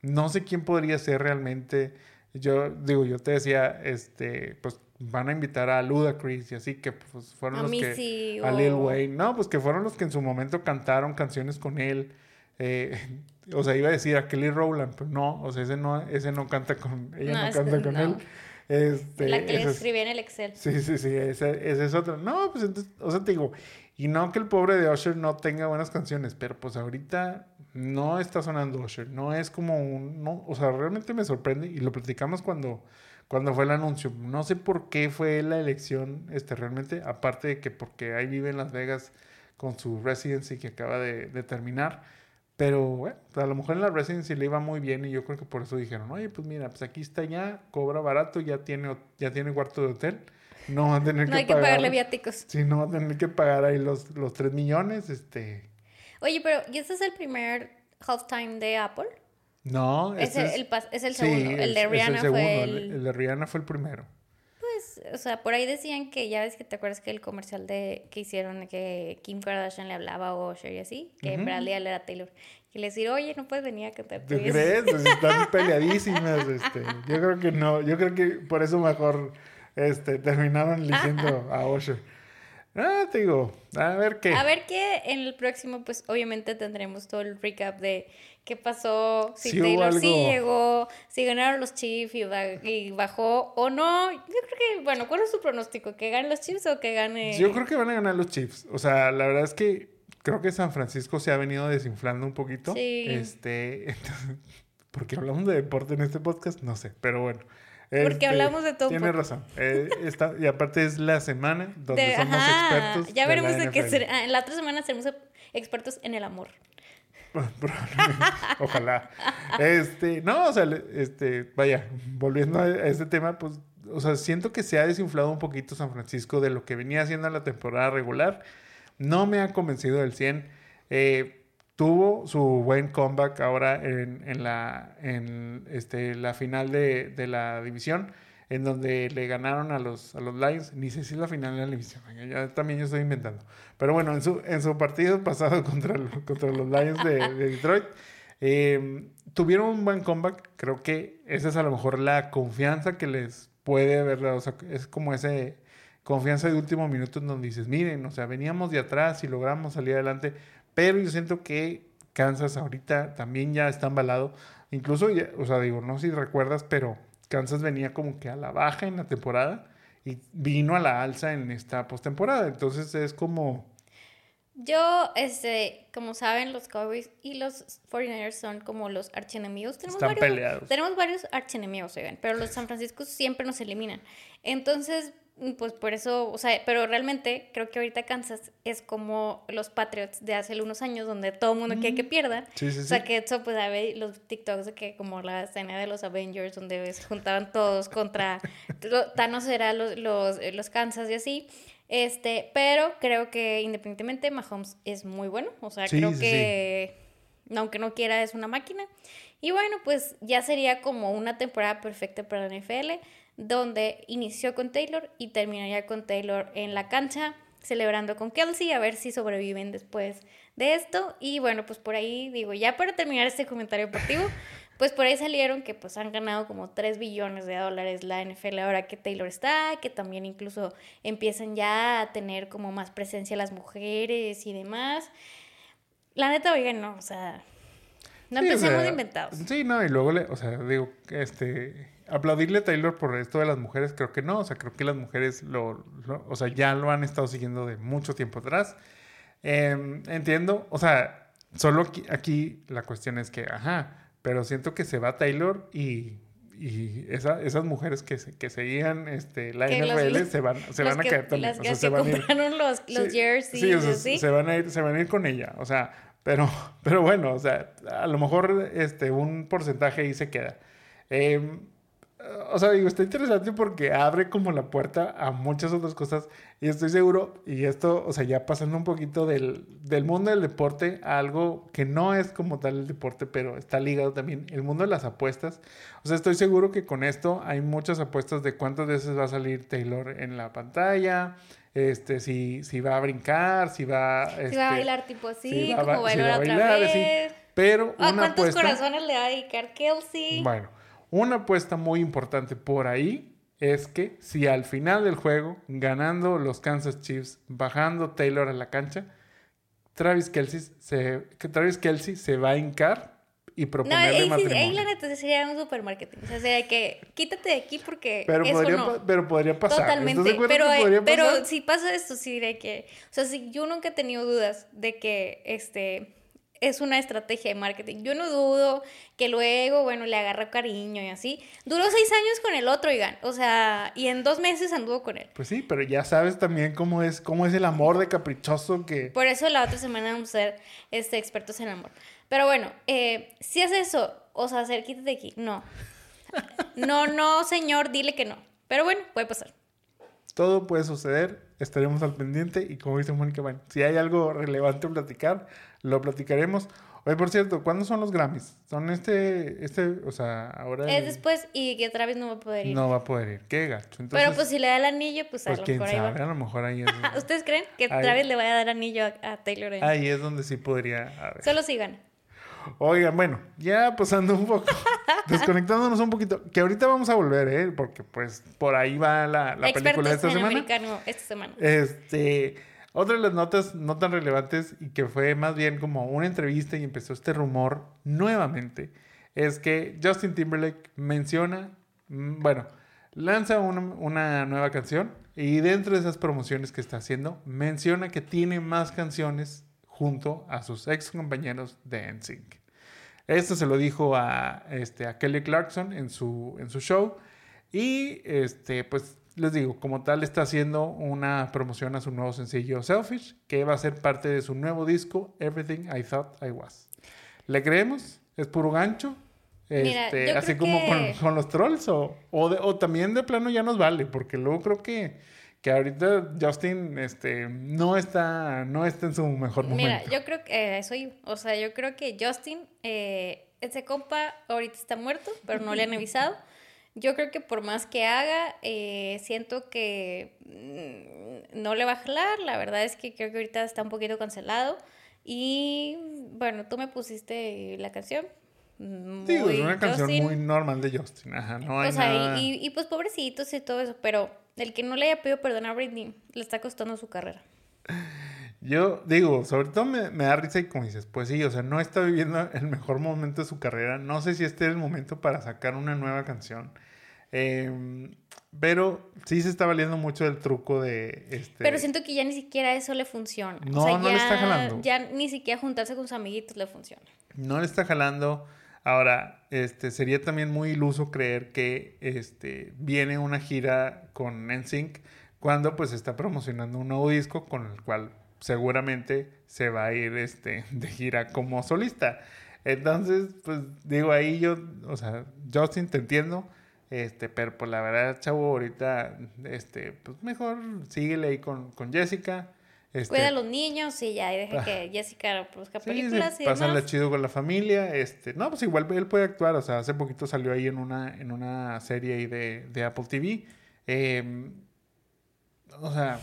no sé quién podría ser realmente. Yo digo, yo te decía, este, pues van a invitar a Ludacris y así que pues fueron los que a Lil Wayne, no, pues que fueron los que en su momento cantaron canciones con él. Eh, o sea, iba a decir a Kelly Rowland, pero no, o sea, ese no, ese no canta con, ella no, canta con no. él. Este, la que le escribí en el Excel. Sí, sí, sí, ese, ese es otro. No, pues entonces, o sea, te digo, y no que el pobre de Usher no tenga buenas canciones, pero pues ahorita no está sonando Usher, no es como un, no, o sea, realmente me sorprende y lo platicamos cuando, cuando fue el anuncio. No sé por qué fue la elección, este, realmente, aparte de que porque ahí vive en Las Vegas con su residency que acaba de, de terminar. Pero bueno, a lo mejor en la residency le iba muy bien y yo creo que por eso dijeron, oye, pues mira, pues aquí está ya, cobra barato, ya tiene, ya tiene cuarto de hotel, no va a tener No que hay que pagar. pagarle viáticos. Sí, no va a tener que pagar ahí los, los 3 millones, este... Oye, pero ¿y este es el primer halftime de Apple? No, Es el, es, el es el sí, segundo. el es- de es Rihanna segundo, fue el, el... el de Rihanna fue el primero. Pues, o sea, por ahí decían que ya ves que te acuerdas que el comercial de que hicieron que Kim Kardashian le hablaba a Usher y así, que en Ujú. realidad él era Taylor. Y le decir, oye, no puedes venir a cantar. tú ¿Tú y eso". crees? Pues están peleadísimas, este. Yo creo que no, yo creo que por eso mejor, este, terminaron eligiendo a Usher. Ah, te digo, a ver qué. A ver que en el próximo, pues obviamente tendremos todo el recap de qué pasó, si hubo Taylor sí llegó, si ganaron los Chiefs y, ba- y bajó o no. Yo creo que, bueno, ¿cuál es su pronóstico? ¿Que ganen los Chiefs o que gane...? Yo creo que van a ganar los Chiefs. O sea, la verdad es que creo que San Francisco se ha venido desinflando un poquito. Sí. Este, entonces, porque hablamos de deporte en este podcast, no sé, pero bueno. Porque Este, hablamos de todo un Tiene poco. razón. Eh, está- y aparte es la semana donde De- somos ajá, expertos. Ya de veremos la de qué NFL. ser- ah, En la otra semana seremos expertos en el amor. Ojalá. Este, no, o sea, este, vaya, volviendo a este tema, pues, o sea, siento que se ha desinflado un poquito San Francisco de lo que venía haciendo en la temporada regular. No me ha convencido del 100. Eh, tuvo su buen comeback ahora en, la, en este, la final de la división, en donde le ganaron a los, a los Lions. Ni sé si es la final de la división, ya también yo estoy inventando. Pero bueno, en su, en su partido pasado contra, contra los Lions de, de Detroit, eh, tuvieron un buen comeback. Creo que esa es a lo mejor la confianza que les puede haber dado. O sea, es como ese confianza de último minuto en donde dices, miren, o sea, veníamos de atrás y logramos salir adelante. Pero yo siento que Kansas ahorita también ya está embalado. Incluso, o sea, digo, no sé si recuerdas, pero Kansas venía como que a la baja en la temporada y vino a la alza en esta postemporada. Entonces es como... Yo, este, como saben, los Cowboys y los 49ers son como los archienemigos. Tenemos Están varios, peleados. Tenemos varios archienemigos, oigan, pero los San Francisco siempre nos eliminan. Entonces, pues por eso, o sea, pero realmente creo que ahorita Kansas es como los Patriots de hace unos años, donde todo el mundo quiere que pierdan. Sí, sí, O sí. sea, que eso, pues, a ver, los TikToks de que como la escena de los Avengers, donde se juntaban todos contra Thanos era los, los, eh, los Kansas y así. Este, pero creo que independientemente, Mahomes es muy bueno. O sea, creo que, aunque no quiera, es una máquina. Y bueno, pues ya sería como una temporada perfecta para la NFL, donde inició con Taylor y terminaría con Taylor en la cancha, celebrando con Kelsey, a ver si sobreviven después de esto. Y bueno, pues por ahí digo, ya para terminar este comentario deportivo, pues por ahí salieron que pues han ganado como 3 billones de dólares la NFL ahora que Taylor está, que también incluso empiezan ya a tener como más presencia las mujeres y demás. La neta, oigan, no, o sea, no Sí, o empecemos sea, inventados. Sí, no, y luego le, o sea, digo, este, aplaudirle a Taylor por esto de las mujeres, creo que no, o sea, creo que las mujeres lo, lo- o sea, ya lo han estado siguiendo de mucho tiempo atrás. Em, entiendo, o sea, solo aquí, aquí la cuestión es que, ajá, pero siento que se va Taylor y, y esa- esas mujeres que, se- que seguían este, la Que los- se van, se van a caer también. Las o sea, se se van a ir- compraron los, los Sí, jerseys, sí, o sea, así. se van a ir, se van a ir con ella, o sea, pero, pero bueno, o sea, a lo mejor este, un porcentaje ahí se queda. Eh, o sea, digo, está interesante porque abre como la puerta a muchas otras cosas y estoy seguro, y esto, o sea, ya pasando un poquito del, del mundo del deporte a algo que no es como tal el deporte, pero está ligado también, el mundo de las apuestas. O sea, estoy seguro que con esto hay muchas apuestas de cuántas veces va a salir Taylor en la pantalla, este, si, si va a brincar, si va, Si este, va a bailar tipo así, si va como si bailar va a otra bailar, así. vez. Pero ¿A una cuántos apuesta... corazones le va a dedicar Kelsey? Bueno, una apuesta muy importante por ahí es que si al final del juego, ganando los Kansas Chiefs, bajando Taylor a la cancha, Travis Kelsey se, que Travis Kelsey se va a hincar y No, proponerle sí- matrimonio. ahí la neta sería un supermarketing. O sea, sería que quítate de aquí porque pero, eso podría, no. pero podría pasar. ¿Estás de Totalmente. Pero, que eh, podría pero pasar? si pasa esto, sí diré que. O sea, si yo nunca he tenido dudas de que este es una estrategia de marketing. Yo no dudo que luego, bueno, le agarra cariño y así. Duró seis años con el otro, oigan. O sea, y en dos meses anduvo con él. Pues sí, pero ya sabes también cómo es, cómo es el amor de caprichoso que... Por eso la otra semana vamos a ser este, expertos en amor. Pero bueno, eh, si hace eso, o sea, hacer quítate de aquí. No. No, no, señor, dile que no. Pero bueno, puede pasar. Todo puede suceder, estaremos al pendiente y como dice Mónica, bueno, si hay algo relevante a platicar, lo platicaremos. Oye, por cierto, ¿cuándo son los Grammys? Son este, este, o sea, ahora... Es el- después y que otra vez no va a poder ir. No va a poder ir, qué gacho. Entonces, Pero pues si le da el anillo, pues a pues lo quién mejor ahí va. sabe, a lo mejor ahí es, ¿Ustedes creen que Ahí- Travis le vaya a dar anillo a, a Taylor? en- ahí es donde sí podría. Solo sigan. Oigan, bueno, ya pasando un poco, desconectándonos un poquito, que ahorita vamos a volver, ¿eh? Porque pues por ahí va la, la película de esta en semana. americano esta semana. Este, otra de las notas no tan relevantes y que fue más bien como una entrevista y empezó este rumor nuevamente, es que Justin Timberlake menciona, mm, bueno, lanza una, nueva canción y dentro de esas promociones que está haciendo, menciona que tiene más canciones junto a sus ex compañeros de NSYNC. Esto se lo dijo a, este, a Kelly Clarkson en su, en su show. Y este, pues les digo, como tal está haciendo una promoción a su nuevo sencillo Selfish, que va a ser parte de su nuevo disco Everything I Thought I Was. ¿Le creemos? ¿Es puro gancho? Mira, Este, yo así creo como con, que- con los trolls o, o, de- o también de plano ya nos vale, porque luego creo que, que ahorita Justin este, no, está, no está en su mejor momento. Mira, yo creo que eh, eso iba. O sea, yo creo que Justin, eh, ese compa ahorita está muerto, pero no le han avisado. Yo creo que por más que haga, eh, siento que mm, no le va a jalar. La verdad es que creo que ahorita está un poquito cancelado. Y bueno, tú me pusiste la canción. Muy Digo, es una canción Justin. muy normal de Justin. Ajá, no hay O sea, nada... y, y, pues pobrecitos y todo eso, pero el que no le haya pedido perdón a Britney le está costando su carrera. Yo digo, sobre todo me, me da risa y como dices, pues sí, o sea, no está viviendo el mejor momento de su carrera. No sé si este es el momento para sacar una nueva canción. Eh, pero sí se está valiendo mucho del truco de... Este, Pero siento que ya ni siquiera eso le funciona. No, o sea, no le está jalando. Ya ni siquiera juntarse con sus amiguitos le funciona. No le está jalando. Ahora, este, sería también muy iluso creer que este, viene una gira con NSYNC cuando pues está promocionando un nuevo disco con el cual seguramente se va a ir este, de gira como solista. Entonces, pues digo ahí yo, o sea, Justin te entiendo, este, pero pues la verdad, chavo, ahorita, este, pues mejor síguele ahí con, con Jessica. Este, Cuida a los niños y ya, y deja Ah. que Jessica produzca Sí, películas sí, y demás. chido con la familia. Este, no, pues igual él puede actuar. O sea, hace poquito salió ahí en una, en una serie ahí de, de Apple TV. Eh, o sea,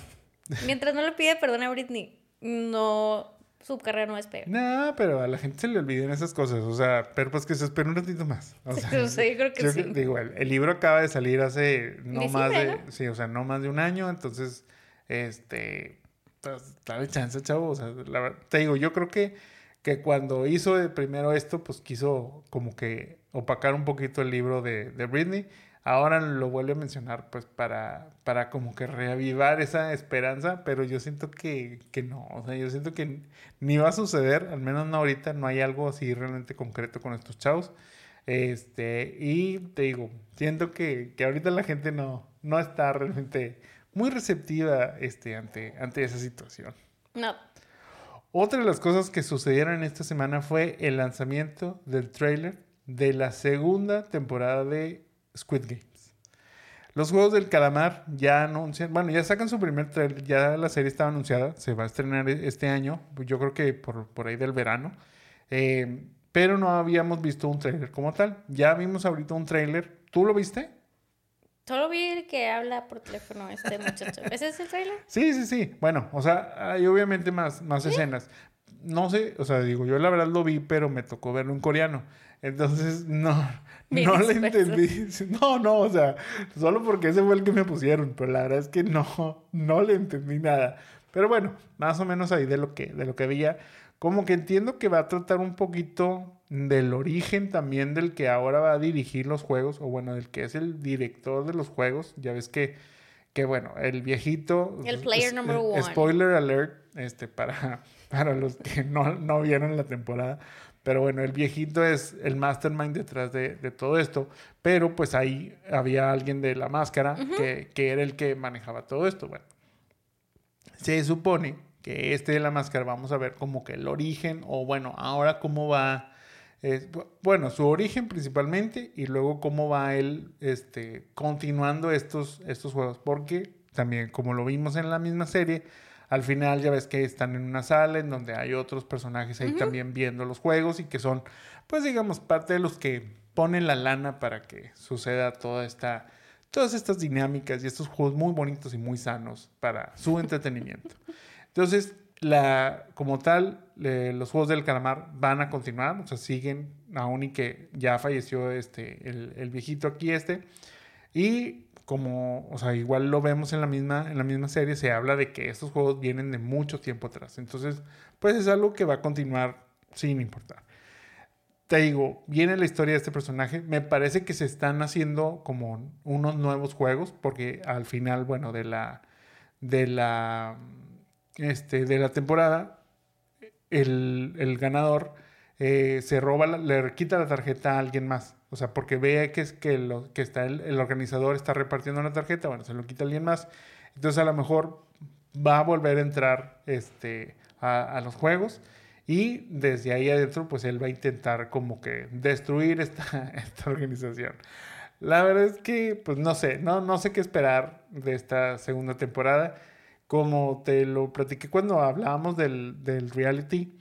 Mientras no le pide perdón a Britney, no, su carrera no despega. no, pero a la gente se le olvidan esas cosas. O sea, pero pues que se espere un ratito más. O sea, yo creo que yo sí. digo, el, el libro acaba de salir hace no más de, ¿no? sí, o sea, no más de un año. Entonces, este, pues, dale chance, chavo. O sea, la te digo, yo creo que, que cuando hizo primero esto, pues quiso como que opacar un poquito el libro de, de Britney. Ahora lo vuelve a mencionar, pues, para, para como que reavivar esa esperanza, pero yo siento que, que no, o sea, yo siento que ni va a suceder, al menos no ahorita, no hay algo así realmente concreto con estos chavos. Este, y te digo, siento que, que ahorita la gente no, no está realmente muy receptiva este, ante, ante esa situación. No, Otra de las cosas que sucedieron esta semana fue el lanzamiento del tráiler de la segunda temporada de Squid Games. Los Juegos del Calamar ya anuncian, bueno, ya sacan su primer trailer, ya la serie estaba anunciada, se va a estrenar este año, yo creo que por, por ahí del verano, eh, pero no habíamos visto un tráiler como tal. Ya vimos ahorita un tráiler, ¿tú lo viste? solo vi el que habla por teléfono este muchacho. ¿Ese es el trailer? Sí, sí, sí. Bueno, o sea, hay obviamente más, más escenas. No sé, o sea, digo, yo la verdad lo vi, pero me tocó verlo en coreano. Entonces, no, no le entendí. No, no, o sea, solo porque ese fue el que me pusieron, pero la verdad es que no, no le entendí nada. Pero bueno, más o menos ahí de lo que, de lo que veía. Como que entiendo que va a tratar un poquito del origen también del que ahora va a dirigir los juegos, o bueno, del que es el director de los juegos. Ya ves que, que bueno, el viejito. El player number one. Spoiler alert, este, para, para los que no, no vieron la temporada. Pero bueno, el viejito es el mastermind detrás de, de todo esto. Pero pues ahí había alguien de la máscara que, que, era el que manejaba todo esto. Bueno, se supone que este de la máscara vamos a ver como que el origen o bueno, ahora cómo va. Eh, bueno, su origen principalmente y luego cómo va él este, continuando estos, estos juegos. Porque también, como lo vimos en la misma serie, al final ya ves que están en una sala en donde hay otros personajes ahí también viendo los juegos y que son, pues digamos, parte de los que ponen la lana para que suceda toda esta, todas estas dinámicas y estos juegos muy bonitos y muy sanos para su entretenimiento. Entonces, la, como tal, los juegos del calamar van a continuar, o sea, siguen, aún y que ya falleció este, el, el viejito aquí este. Y como, o sea, igual lo vemos en la misma, en la misma serie, se habla de que estos juegos vienen de mucho tiempo atrás. Entonces, pues es algo que va a continuar sin importar. Te digo, viene la historia de este personaje. Me parece que se están haciendo como unos nuevos juegos, porque al final, bueno, de la, de la, este, de la temporada, el, el ganador eh, se roba, le quita la tarjeta a alguien más. O sea, porque ve que, es que, lo, que está el, organizador está repartiendo la tarjeta, bueno, se lo quita alguien más. Entonces a lo mejor va a volver a entrar este, a, los juegos y desde ahí adentro pues él va a intentar como que destruir esta, esta organización. La verdad es que pues no sé, no, no sé qué esperar de esta segunda temporada. Como te lo platiqué cuando hablábamos del, del reality,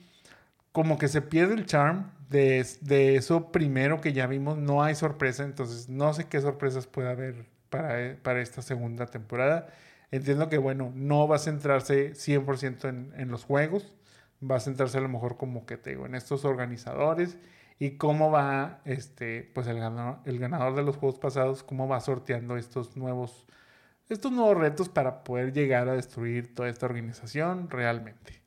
como que se pierde el charm de, eso primero que ya vimos, no hay sorpresa, entonces no sé qué sorpresas puede haber para, para esta segunda temporada. Entiendo que, bueno, no va a centrarse 100% en, en los juegos, va a centrarse a lo mejor como que te digo, en estos organizadores y cómo va este, pues el ganador, el ganador de los juegos pasados, cómo va sorteando estos nuevos, estos nuevos retos para poder llegar a destruir toda esta organización realmente.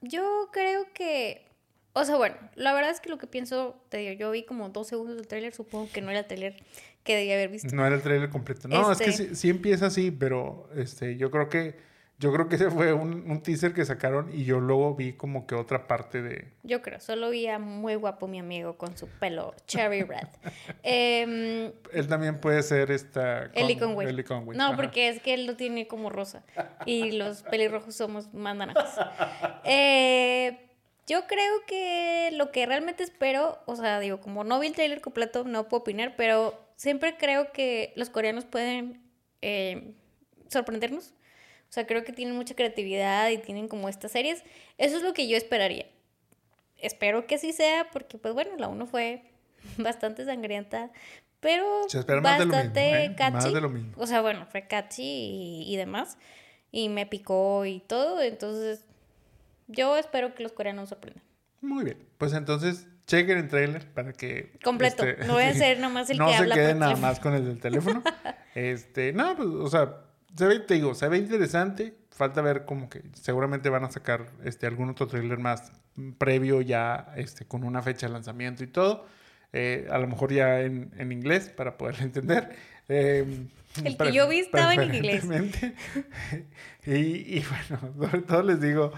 Yo creo que o sea, bueno, la verdad es que lo que pienso, te digo, yo vi como dos segundos del tráiler, supongo que no era el tráiler que debía haber visto. No era el tráiler completo. No, es que este sí, empieza así, pero este, yo creo que yo creo que ese fue un, teaser que sacaron y yo luego vi como que otra parte de... Yo creo, solo vi a muy guapo mi amigo con su pelo cherry red. Em, él también puede ser esta... Ellie Conway. No, porque es que él lo tiene como rosa y los pelirrojos somos más naranjas. Eh, yo creo que lo que realmente espero, o sea, digo, como no vi el trailer completo, no puedo opinar, pero siempre creo que los coreanos pueden eh, sorprendernos. O sea, creo que tienen mucha creatividad y tienen como estas series. Eso es lo que yo esperaría. Espero que así sea, porque pues bueno, la uno fue bastante sangrienta, pero bastante ¿eh? catchy. de lo mismo. O sea, bueno, fue catchy y, y demás. Y me picó y todo, entonces yo espero que los coreanos sorprendan. Muy bien. Pues entonces, chequen el trailer para que. Completo. Este, no voy a ser nomás el que habla. No se queden nada más con el del teléfono. este, no, pues, o sea, se ve, te digo, se ve interesante. Falta ver como que seguramente van a sacar este, algún otro trailer más previo ya este, con una fecha de lanzamiento y todo. Eh, a lo mejor ya en, en inglés para poder entender. Eh, el que yo vi estaba en inglés. y, y bueno, sobre todo les digo,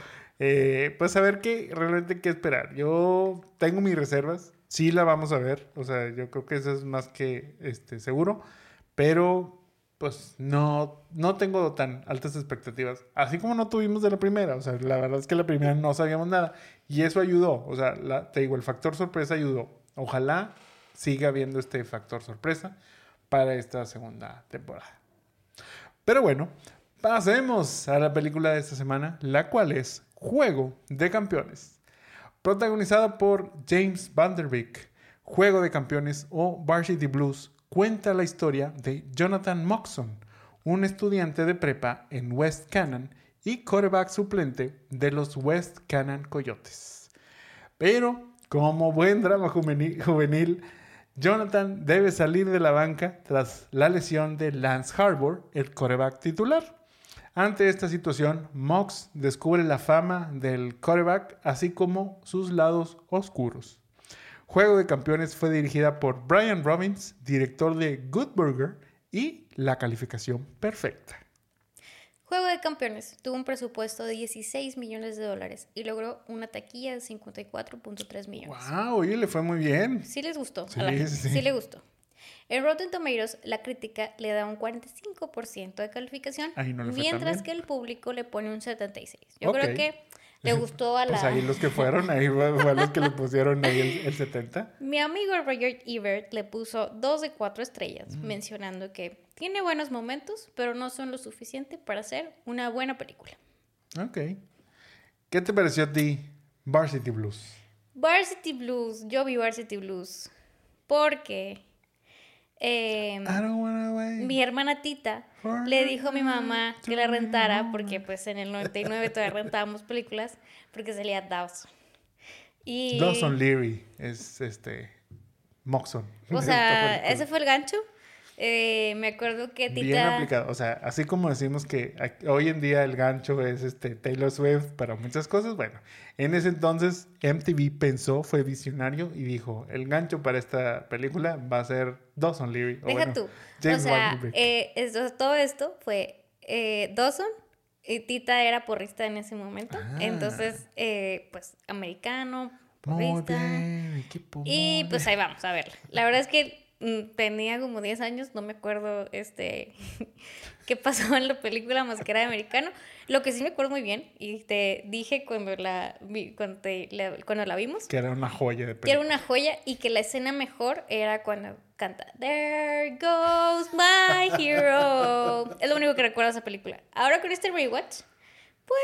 eh, pues a ver qué, realmente qué esperar. Yo tengo mis reservas, sí la vamos a ver, o sea, yo creo que eso es más que este, seguro, pero pues no, no tengo tan altas expectativas, así como no tuvimos de la primera, o sea, la verdad es que la primera no sabíamos nada y eso ayudó, o sea, te digo, el factor sorpresa ayudó. Ojalá siga habiendo este factor sorpresa para esta segunda temporada. Pero bueno, pasemos a la película de esta semana, la cual es Juego de Campeones, protagonizada por James Van Der. Juego de Campeones o Varsity Blues cuenta la historia de Jonathan Moxon, un estudiante de prepa en West Canaan y quarterback suplente de los West Canaan Coyotes. Pero, como buen drama juvenil, Jonathan debe salir de la banca tras la lesión de Lance Harbour, el quarterback titular. Ante esta situación, Mox descubre la fama del quarterback, así como sus lados oscuros. Juego de Campeones fue dirigida por Brian Robbins, director de Good Burger y la calificación perfecta. Juego de Campeones tuvo un presupuesto de 16 millones de dólares y logró una taquilla de 54.3 millones. ¡Wow! Oye, le fue muy bien. Sí les gustó. Sí, a la gente, sí. sí le gustó. En Rotten Tomatoes, la crítica le da un 45% de calificación, no mientras que el público le pone un 76%. Yo creo que le gustó a la... Pues ahí los que fueron, ahí fue, fue los que le pusieron ahí el, el 70. Mi amigo Roger Ebert le puso 2 de 4 estrellas, mencionando que tiene buenos momentos, pero no son lo suficiente para hacer una buena película. Ok. ¿Qué te pareció a ti Varsity Blues? Varsity Blues, yo vi Varsity Blues porque em, mi hermana Tita le dijo a mi mamá que la rentara porque pues en el 99 todavía rentábamos películas porque salía Dawson. Y, Dawson Leary es este Moxon. o sea, ese fue el gancho. Eh, me acuerdo que Tita... Bien aplicado. O sea, así como decimos que hoy en día el gancho es este Taylor Swift para muchas cosas, bueno, en ese entonces MTV pensó, fue visionario y dijo, el gancho para esta película va a ser Dawson Leary. o Deja bueno, tú. James o sea, eh, todo esto fue eh, Dawson. Y Tita era porrista en ese momento. Ah. Entonces, eh, pues, americano, Muy porrista. Y pues ahí vamos a verla. La verdad es que tenía como 10 años, no me acuerdo este qué pasó en la película más que era de americano. Lo que sí me acuerdo muy bien, y te dije cuando la, vi- cuando, te- la, cuando la vimos, Que era una joya de que era película. una joya y que la escena mejor era cuando canta There goes my hero. es lo único que recuerdo de esa película. Ahora con este rewatch, pues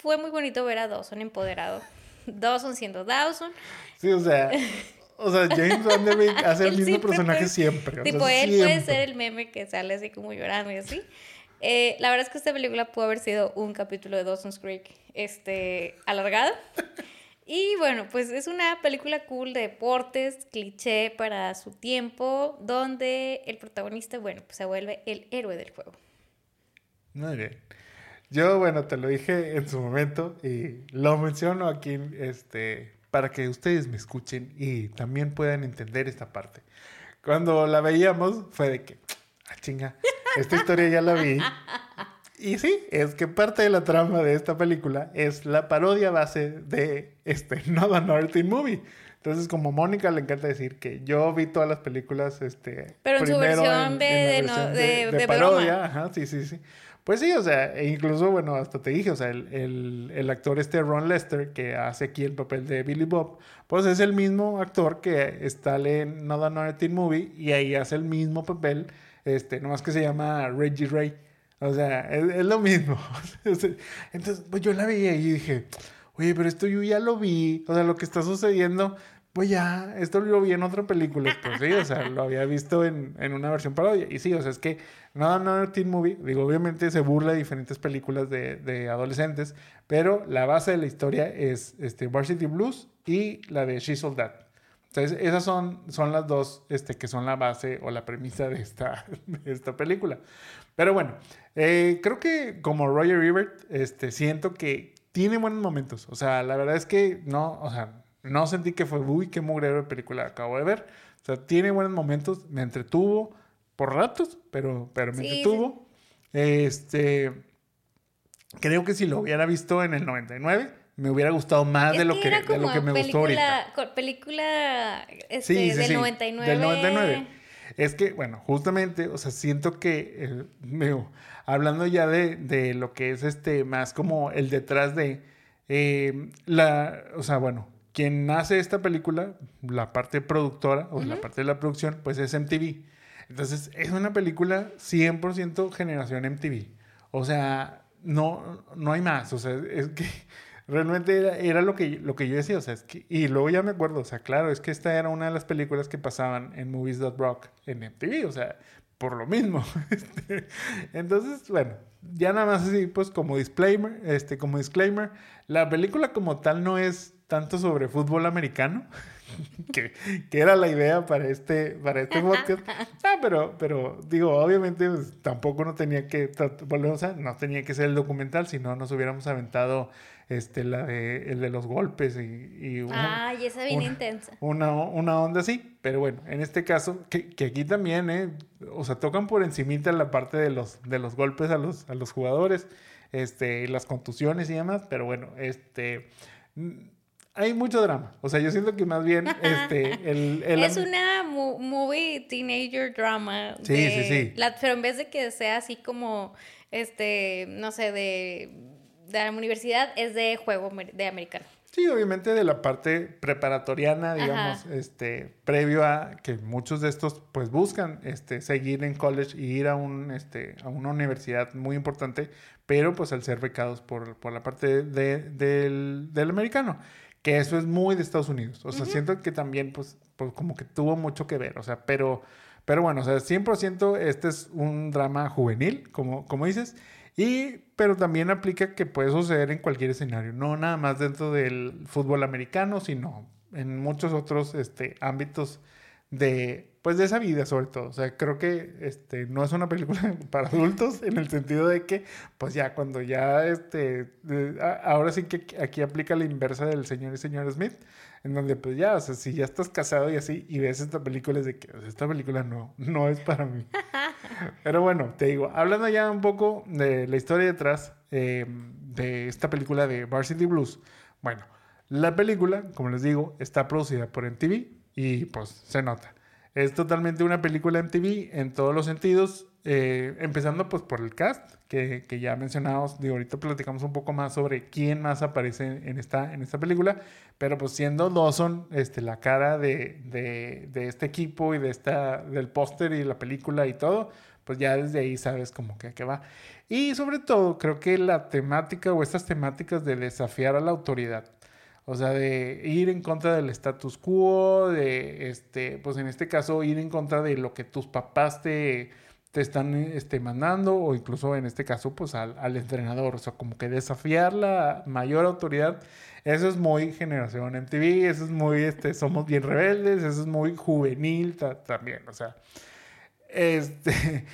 fue muy bonito ver a Dawson empoderado. Dawson siendo Dawson. Sí, o sea, o sea, James Van Der Beek hace el mismo personaje siempre. o Tipo, sea, él puede ser el meme que sale así como llorando y así. Eh, la verdad es que esta película pudo haber sido un capítulo de Dawson's Creek este, alargado. Y bueno, pues es una película cool de deportes, cliché para su tiempo, donde el protagonista, bueno, pues se vuelve el héroe del juego. Muy bien. Yo, bueno, te lo dije en su momento y lo menciono aquí este, para que ustedes me escuchen y también puedan entender esta parte. Cuando la veíamos fue de que, ah, chinga, esta historia ya la vi. Y sí, es que parte de la trama de esta película es la parodia base de este Not Another Teen Movie. Entonces, como Mónica le encanta decir que yo vi todas las películas, este, Pero en su versión de- la de no- versión de- de parodia, broma. ajá, sí, sí, sí. Pues sí, o sea, e incluso, bueno, hasta te dije, o sea, el, el- actor este Ron Lester, que hace aquí el papel de Billy Bob, pues es el mismo actor que está en Not Another Teen Movie y ahí hace el mismo papel, este, nomás que se llama Reggie Ray. O sea, es, es lo mismo. Entonces, pues yo la veía y dije, oye, pero esto yo ya lo vi, o sea, lo que está sucediendo, pues ya, esto lo vi en otra película. Pues sí, o sea, lo había visto en, en una versión parodia. Y sí, o sea, es que Not Another Teen Movie, digo, obviamente se burla de diferentes películas de, de adolescentes, pero la base de la historia es este, Varsity Blues y la de She's All That. Entonces, esas son, son las dos este, que son la base o la premisa de esta, de esta película. Pero bueno, eh, creo que como Roger Ebert, este, siento que tiene buenos momentos. O sea, la verdad es que no, o sea, no sentí que fue, uy, qué mugrero de película acabo de ver. O sea, tiene buenos momentos, me entretuvo por ratos, pero, pero me Sí, entretuvo. Este, creo que si lo hubiera visto en el 99, me hubiera gustado más Es de lo que, de lo que me gustó ahorita. película- este, Sí, del sí, 99. Del 99. Es que, bueno, justamente, o sea, siento que, eh, digo, hablando ya de, de lo que es este, más como el detrás de eh, la, o sea, bueno, quien hace esta película, la parte productora o la parte de la producción, pues es MTV. Entonces, es una película 100% generación MTV. O sea, no, no hay más. O sea, es que realmente era, era lo, que, lo que yo decía. O sea, es que, y luego ya me acuerdo, o sea, claro, es que esta era una de las películas que pasaban en Movies.rock en MTV. O sea, por lo mismo. Este, Entonces, bueno, ya nada más así, pues como disclaimer, este, como disclaimer, la película como tal no es tanto sobre fútbol americano, que, que, era la idea para este, para este podcast. Ah, pero, pero digo, obviamente pues, tampoco no tenía que, volvemos a, no tenía que ser el documental, si no nos hubiéramos aventado este, la de, el de los golpes y... y una, Ay, esa bien intensa. Una, una, onda así, pero bueno, en este caso, que, que, aquí también, ¿eh? O sea, tocan por encimita la parte de los, de los golpes a los, a los jugadores, este, las contusiones y demás, pero bueno, este... Hay mucho drama. O sea, yo siento que más bien este, el, Es una movie teenager drama. Sí, sí, sí. pero en vez de que sea así como, este, no sé, de de la universidad es de juego de americano. Sí, obviamente de la parte preparatoriana, digamos, este, previo a que muchos de estos pues buscan este, seguir en college y ir a un este, a una universidad muy importante, pero pues al ser becados por, por la parte de, del, del, americano, que eso es muy de Estados Unidos. O sea, siento que también pues, pues como que tuvo mucho que ver, o sea, pero, pero bueno, o sea, 100% este es un drama juvenil, como, como dices, y, pero también aplica que puede suceder en cualquier escenario, no nada más dentro del fútbol americano, sino en muchos otros este, ámbitos de, pues de esa vida sobre todo. O sea, creo que este, no es una película para adultos en el sentido de que, pues ya cuando ya, este, ahora sí que aquí aplica la inversa del señor y señor Smith, en donde pues ya, o sea, si ya estás casado y así y ves esta película es de que esta película no, no es para mí. Pero bueno, te digo, hablando ya un poco de la historia detrás eh, de esta película de Varsity Blues. Bueno, la película, como les digo, está producida por MTV y pues se nota. Es totalmente una película MTV en todos los sentidos, eh, empezando pues por el cast, que, que, ya mencionamos, digo, ahorita platicamos un poco más sobre quién más aparece en esta, en esta película, pero pues siendo Dawson este, la cara de, de, de este equipo y de esta, del póster y la película y todo, pues ya desde ahí sabes como que a qué va. Y sobre todo, creo que la temática o estas temáticas de desafiar a la autoridad, o sea, de ir en contra del status quo, de, este, pues en este caso, ir en contra de lo que tus papás te, te están este, mandando, o incluso en este caso, pues al, al entrenador, o sea, como que desafiar la mayor autoridad eso es muy generación MTV, eso es muy, este, somos bien rebeldes, eso es muy juvenil también, o sea. Este,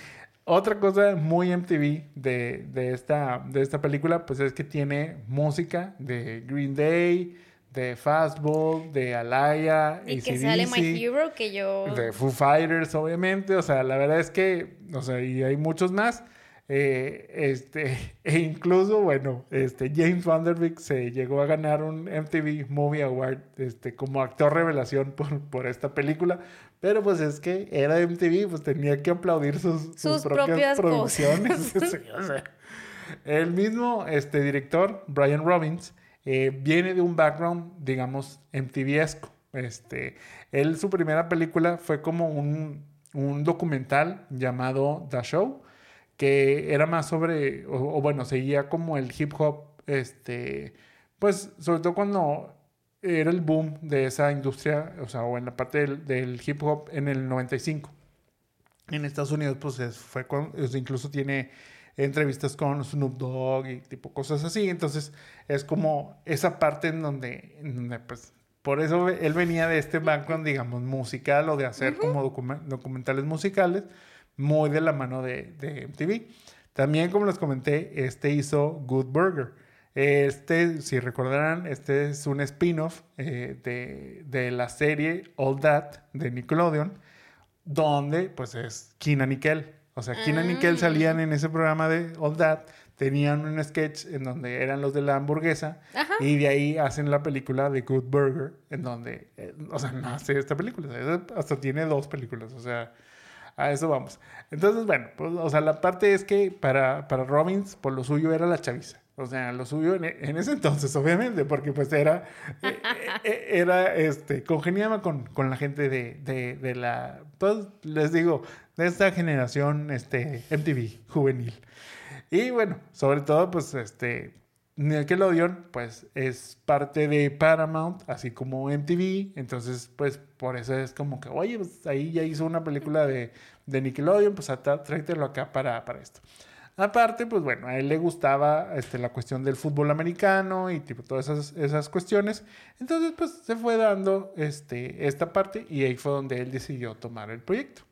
otra cosa muy MTV de, de, esta, de esta película, pues es que tiene música de Green Day, de Fastball, de Alaya. Y que sale My Hero, que yo... De Foo Fighters, obviamente. O sea, la verdad es que, o sea, y hay muchos más. Eh, este, e incluso, bueno, este, James Van se llegó a ganar un MTV Movie Award este, como actor revelación por, por esta película, pero pues es que era MTV, pues tenía que aplaudir sus, sus, propias, producciones. el mismo este, director, Brian Robbins, eh, viene de un background, digamos, MTVesco. Este, él, su primera película fue como un, un documental llamado The Show, que era más sobre, o, bueno, seguía como el hip hop, este, pues sobre todo cuando era el boom de esa industria, o sea, o en la parte del, del hip hop en el 95. En Estados Unidos, pues fue con, incluso tiene entrevistas con Snoop Dogg y tipo cosas así, entonces es como esa parte en donde, pues, por eso él venía de este background, digamos, musical o de hacer como documentales musicales muy de la mano de, de MTV. También, como les comenté, este hizo Good Burger. Este, si recordarán, este es un spin-off eh, de, de, la serie All That de Nickelodeon, donde pues es Kina Nickel. O sea, Kina y Nickel salían en ese programa de All That, tenían un sketch en donde eran los de la hamburguesa y de ahí hacen la película de Good Burger, en donde, eh, o sea, nace esta película. hasta tiene dos películas, o sea, a eso vamos. Entonces, bueno, pues, o sea, la parte es que para, para Robbins, por lo suyo era la chaviza. O sea, lo suyo en, ese entonces, obviamente, porque pues era, eh, eh, era, este, congeniaba con, con la gente de, de, de, la, pues les digo, de esta generación, este, MTV, juvenil. Y bueno, sobre todo, pues, este, Nickelodeon, pues, es parte de Paramount, así como MTV, entonces, pues, por eso es como que, oye, pues ahí ya hizo una película de, de Nickelodeon, pues tráetelo acá para, para esto. Aparte, pues bueno, a él le gustaba este, la cuestión del fútbol americano y tipo todas esas, esas cuestiones. Entonces, pues se fue dando este, esta parte y ahí fue donde él decidió tomar el proyecto.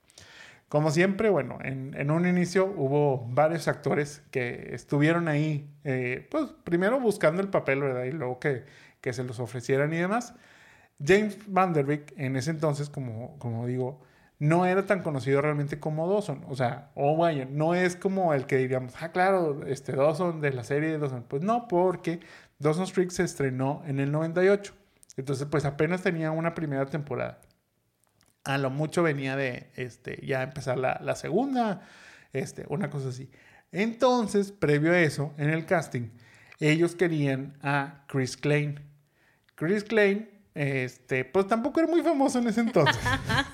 Como siempre, bueno, en, un inicio hubo varios actores que estuvieron ahí, eh, pues primero buscando el papel, ¿verdad? Y luego que, que se los ofrecieran y demás. James Van Der Beek, en ese entonces, como, digo, no era tan conocido realmente como Dawson. O sea, oh, no es como el que diríamos, ah, claro, este Dawson de la serie de Dawson. Pues no, porque Dawson Street se estrenó en el 98. Entonces, pues apenas tenía una primera temporada. A lo mucho venía de este, ya empezar la, la segunda, este, una cosa así. Entonces, previo a eso, en el casting, ellos querían a Chris Klein. Chris Klein este, pues tampoco era muy famoso en ese entonces.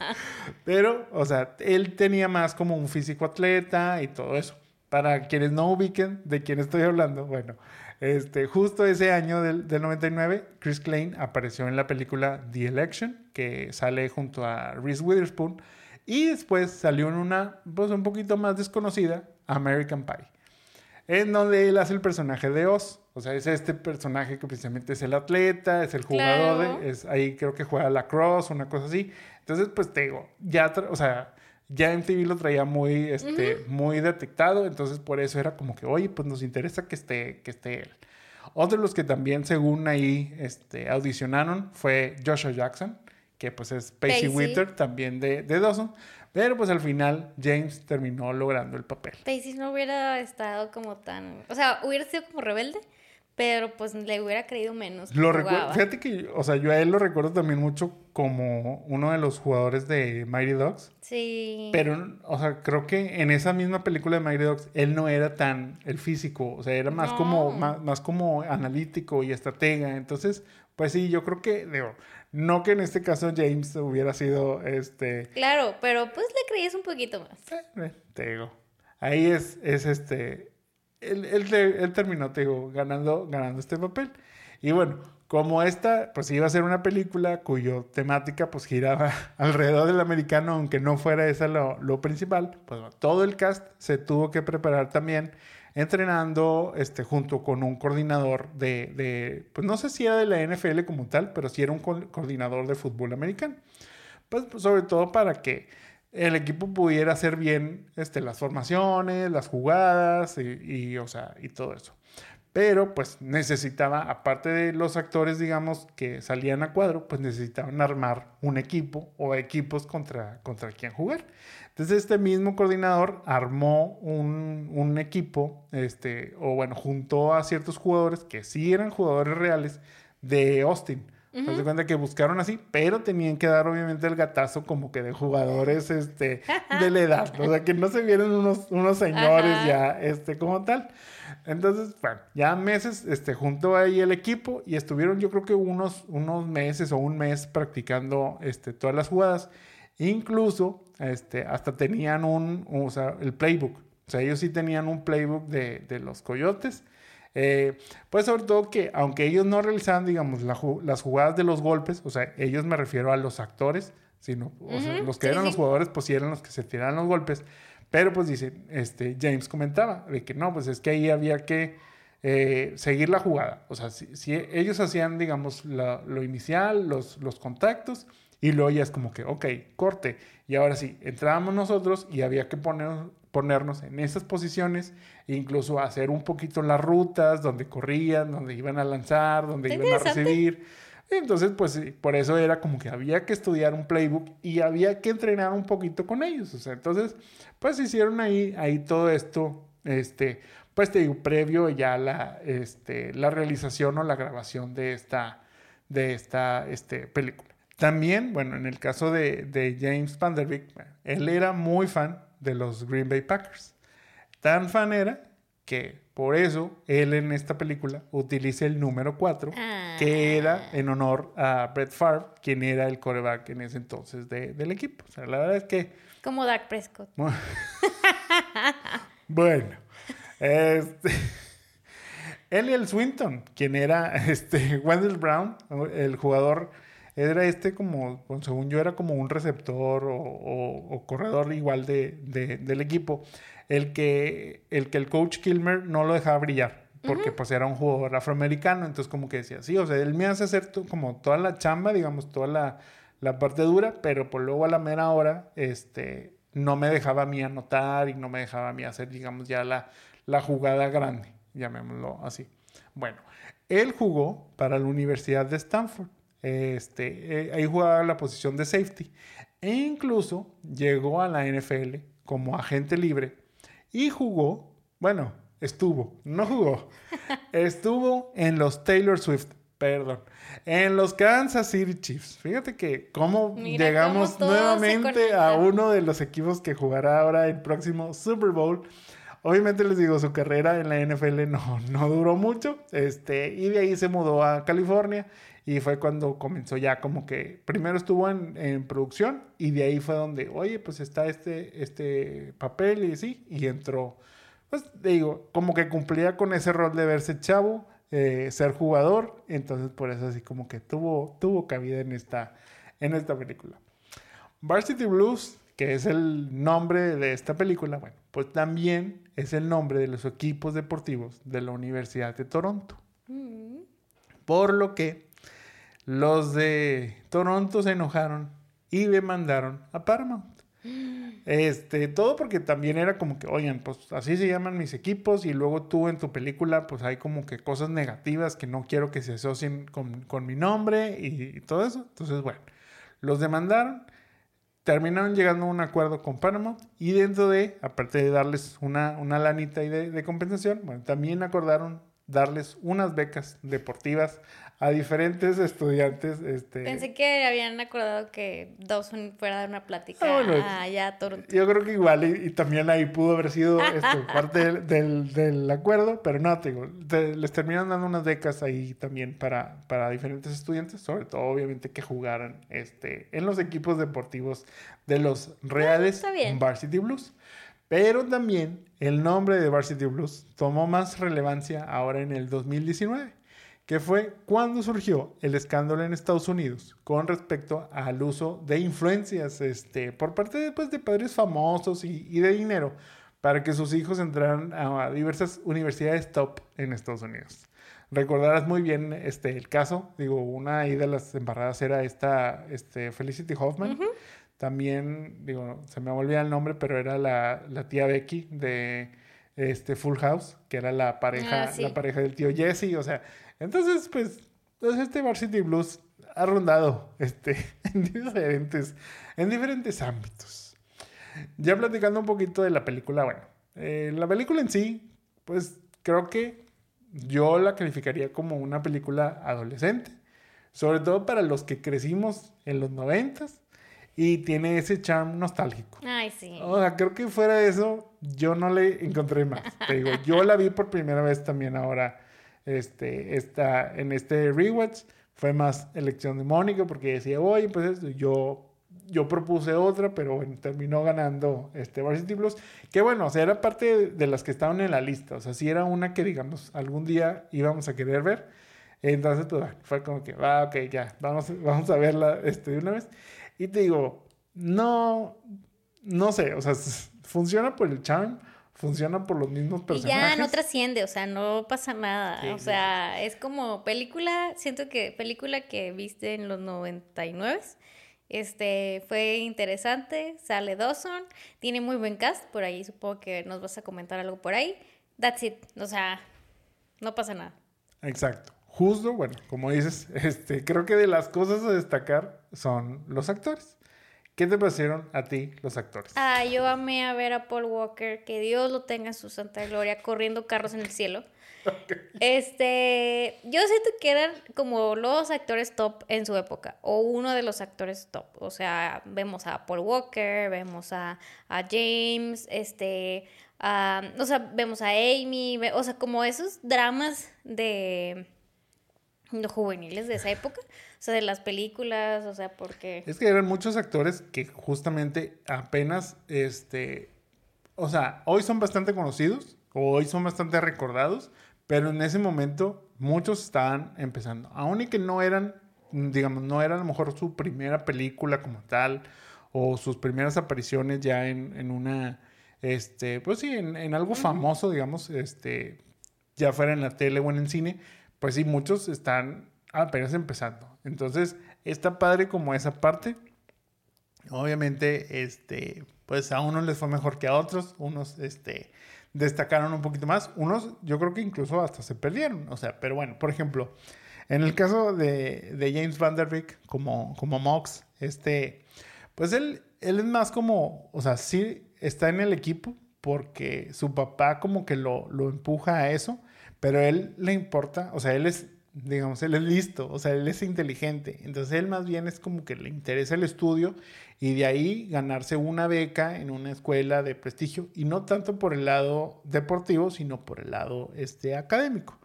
Pero, o sea, él tenía más como un físico atleta y todo eso. Para quienes no ubiquen de quién estoy hablando, bueno, este, justo ese año del, del 99, Chris Klein apareció en la película The Election, que sale junto a Reese Witherspoon, y después salió en una, pues un poquito más desconocida, American Pie, en donde él hace el personaje de Oz. O sea, es este personaje que precisamente es el atleta, es el jugador, es, ahí creo que juega la cross, una cosa así. Entonces, pues te digo, ya, o sea, ya MTV lo traía muy, este, muy detectado, entonces por eso era como que, oye, pues nos interesa que esté, que esté él. Otro de los que también, según ahí, este, audicionaron fue Joshua Jackson, que pues es Pacey, Witter, también de, de Dawson. Pero pues al final James terminó logrando el papel. Pacey no hubiera estado como tan... O sea, hubiera sido como rebelde, pero pues le hubiera creído menos. Lo fíjate que, o sea, yo a él lo recuerdo también mucho como uno de los jugadores de Mighty Dogs. Sí. Pero, o sea, creo que en esa misma película de Mighty Dogs, él no era tan el físico, o sea, era más como, más, como analítico y estratega. Entonces, pues sí, yo creo que, digo, no que en este caso James hubiera sido, este... Claro, pero pues le creías un poquito más. Eh, eh, te digo, ahí es, es este él, terminó, te digo, ganando, este papel. Y bueno, como esta, pues iba a ser una película cuyo temática pues giraba alrededor del americano, aunque no fuera esa lo, lo principal, pues todo el cast se tuvo que preparar también entrenando este, junto con un coordinador de, de, pues no sé si era de la NFL como tal, pero sí era un coordinador de fútbol americano. pues sobre todo para que el equipo pudiera hacer bien este, las formaciones, las jugadas y, todo eso. Pero pues necesitaba, aparte de los actores, digamos, que salían a cuadro, pues necesitaban armar un equipo o equipos contra, contra quien jugar. Entonces este mismo coordinador armó un, un equipo, este, o bueno, juntó a ciertos jugadores que sí eran jugadores reales de Austin Uh cuenta que buscaron así, pero tenían que dar obviamente el gatazo como que de jugadores este, de la edad. O sea, que no se vieron unos, unos señores ya este, como tal. Entonces, bueno, ya meses este, junto ahí el equipo y estuvieron yo creo que unos, unos meses o un mes practicando este, todas las jugadas. Incluso este, hasta tenían un, o sea, el playbook. O sea, ellos sí tenían un playbook de, de los coyotes eh, pues sobre todo que aunque ellos no realizaban, digamos, las jugadas de los golpes, o sea, ellos me refiero a los actores, sino los que eran los jugadores, pues sí eran los que se tiraban los golpes. Pero pues dice, este, James comentaba de que no, pues es que ahí había que eh, seguir la jugada. O sea, si, ellos hacían, digamos, lo inicial, los, los contactos, y luego ya es como que, ok, corte. Y ahora sí, entrábamos nosotros y había que poner, ponernos en esas posiciones e incluso hacer un poquito las rutas donde corrían, donde iban a lanzar, donde iban a recibir. Entonces, pues por eso era como que había que estudiar un playbook y había que entrenar un poquito con ellos. O sea, entonces, pues hicieron ahí, ahí todo esto, este, pues te digo, previo ya la, este, la realización o la grabación de esta, de esta este, película. También, bueno, en el caso de, de James Van Der Beek, él era muy fan de los Green Bay Packers. Tan fan era que por eso él en esta película utiliza el número 4, que era ah. en honor a Brett Favre, quien era el coreback en ese entonces del equipo. O sea, la verdad es que... Como Dak Prescott. bueno, este... Eliel Swinton, quien era este, Wendell Brown, el jugador Era este como, según yo, era como un receptor o, corredor igual de, del equipo, el que, el que el coach Kilmer no lo dejaba brillar porque pues era un jugador afroamericano, entonces como que decía, sí, o sea, él me hace hacer como toda la chamba, digamos, toda la, la parte dura, pero por luego a la mera hora, este, no me dejaba a mí anotar y no me dejaba a mí hacer, digamos, ya la, la jugada grande, llamémoslo así. Bueno, él jugó para la Universidad de Stanford. Este, eh, ahí jugaba la posición de safety. E incluso llegó a la NFL como agente libre y jugó, bueno, estuvo, no jugó, estuvo en los Taylor Swift, perdón, en los Kansas City Chiefs. Fíjate que cómo llegamos nuevamente a uno de los equipos que jugará ahora el próximo Super Bowl. Obviamente les digo, su carrera en la NFL no, no duró mucho, este, y de ahí se mudó a California y fue cuando comenzó ya como que, primero estuvo en, en producción y de ahí fue donde, oye, pues está este, este papel y sí, y entró, pues digo, como que cumplía con ese rol de verse chavo, eh, ser jugador, entonces por eso así como que tuvo, tuvo cabida en esta, en esta película. Varsity Blues que es el nombre de esta película, bueno, pues también es el nombre de los equipos deportivos de la Universidad de Toronto. Mm. Por lo que los de Toronto se enojaron y demandaron a Paramount. Este, todo porque también era como que, oigan, pues así se llaman mis equipos y luego tú en tu película pues hay como que cosas negativas que no quiero que se asocien con, mi nombre y, y, todo eso. Entonces, bueno, los demandaron terminaron llegando a un acuerdo con Panamá y dentro de, aparte de darles una, una lanita de, de compensación, bueno, también acordaron darles unas becas deportivas a diferentes estudiantes. Este... Pensé que habían acordado que Dawson fuera a dar una plática ah, allá a Toronto. Yo creo que igual, y, también ahí pudo haber sido esto, parte del, del, acuerdo, pero no, te digo, les terminaron dando unas becas ahí también para, para diferentes estudiantes, sobre todo obviamente que jugaran este, en los equipos deportivos de los reales Varsity Blues. Pero también el nombre de Varsity Blues tomó más relevancia ahora en el 2019 que fue cuando surgió el escándalo en Estados Unidos con respecto al uso de influencias este, por parte de, pues, de padres famosos y, y, de dinero para que sus hijos entraran a diversas universidades top en Estados Unidos. Recordarás muy bien este, el caso, digo, una de las embarradas era esta este, Felicity Hoffman. También, digo, se me olvida el nombre, pero era la, la tía Becky de este Full House, que era la pareja, ah, la pareja del tío Jesse, o sea, entonces, pues, este Varsity Blues ha rondado este, en, diferentes, en diferentes ámbitos. Ya platicando un poquito de la película, bueno, eh, la película en sí, pues creo que yo la calificaría como una película adolescente, sobre todo para los que crecimos en los noventas y tiene ese charm nostálgico. Ay, sí. O sea, creo que fuera de eso, yo no le encontré más. Te digo, yo la vi por primera vez también ahora este, esta, en este rewatch fue más elección de Mónica porque decía, oye, pues yo, yo propuse otra, pero bueno, terminó ganando este Varsity Blues, que bueno, o sea, era parte de, las que estaban en la lista, o sea, si era una que digamos algún día íbamos a querer ver, entonces pues fue como que, va, ah, ok, ya, vamos, vamos a verla este, de una vez, y te digo, no, no sé, o sea, funciona por el charm, funciona por los mismos personajes. Y ya no trasciende, o sea, no pasa nada. o sea, es como película, siento que película que viste en los 99. Este fue interesante, sale Dawson, tiene muy buen cast, por ahí supongo que nos vas a comentar algo por ahí. That's it, o sea, no pasa nada. Exacto. Justo, bueno, como dices, este, creo que de las cosas a destacar son los actores. ¿Qué te parecieron a ti los actores? Ah, yo amé a ver a Paul Walker, que Dios lo tenga en su santa gloria, corriendo carros en el cielo. Este, yo siento que eran como los actores top en su época, o uno de los actores top. O sea, vemos a Paul Walker, vemos a, James, este, o sea, vemos a Amy, o sea, como esos dramas de, de juveniles de esa época. De las películas, o sea, porque... Es que eran muchos actores que justamente apenas, este, o sea, hoy son bastante conocidos, o hoy son bastante recordados, pero en ese momento muchos estaban empezando. Aún y que no eran digamos, no era a lo mejor su primera película como tal, o sus primeras apariciones ya en, en una, este, pues sí, en, en algo famoso, digamos, este, ya fuera en la tele o en el cine, pues sí, muchos están apenas empezando. Entonces, está padre como esa parte. Obviamente, este, pues a unos les fue mejor que a otros, unos, este, destacaron un poquito más, unos yo creo que incluso hasta se perdieron, o sea, pero bueno, por ejemplo, en el caso de, de James Van Der Beek como, como Mox, este, pues él, él es más como, o sea, sí está en el equipo porque su papá como que lo, lo empuja a eso, pero él le importa, o sea, él es digamos, él es listo, o sea, él es inteligente. Entonces él más bien es como que le interesa el estudio y de ahí ganarse una beca en una escuela de prestigio y no tanto por el lado deportivo, sino por el lado este, académico.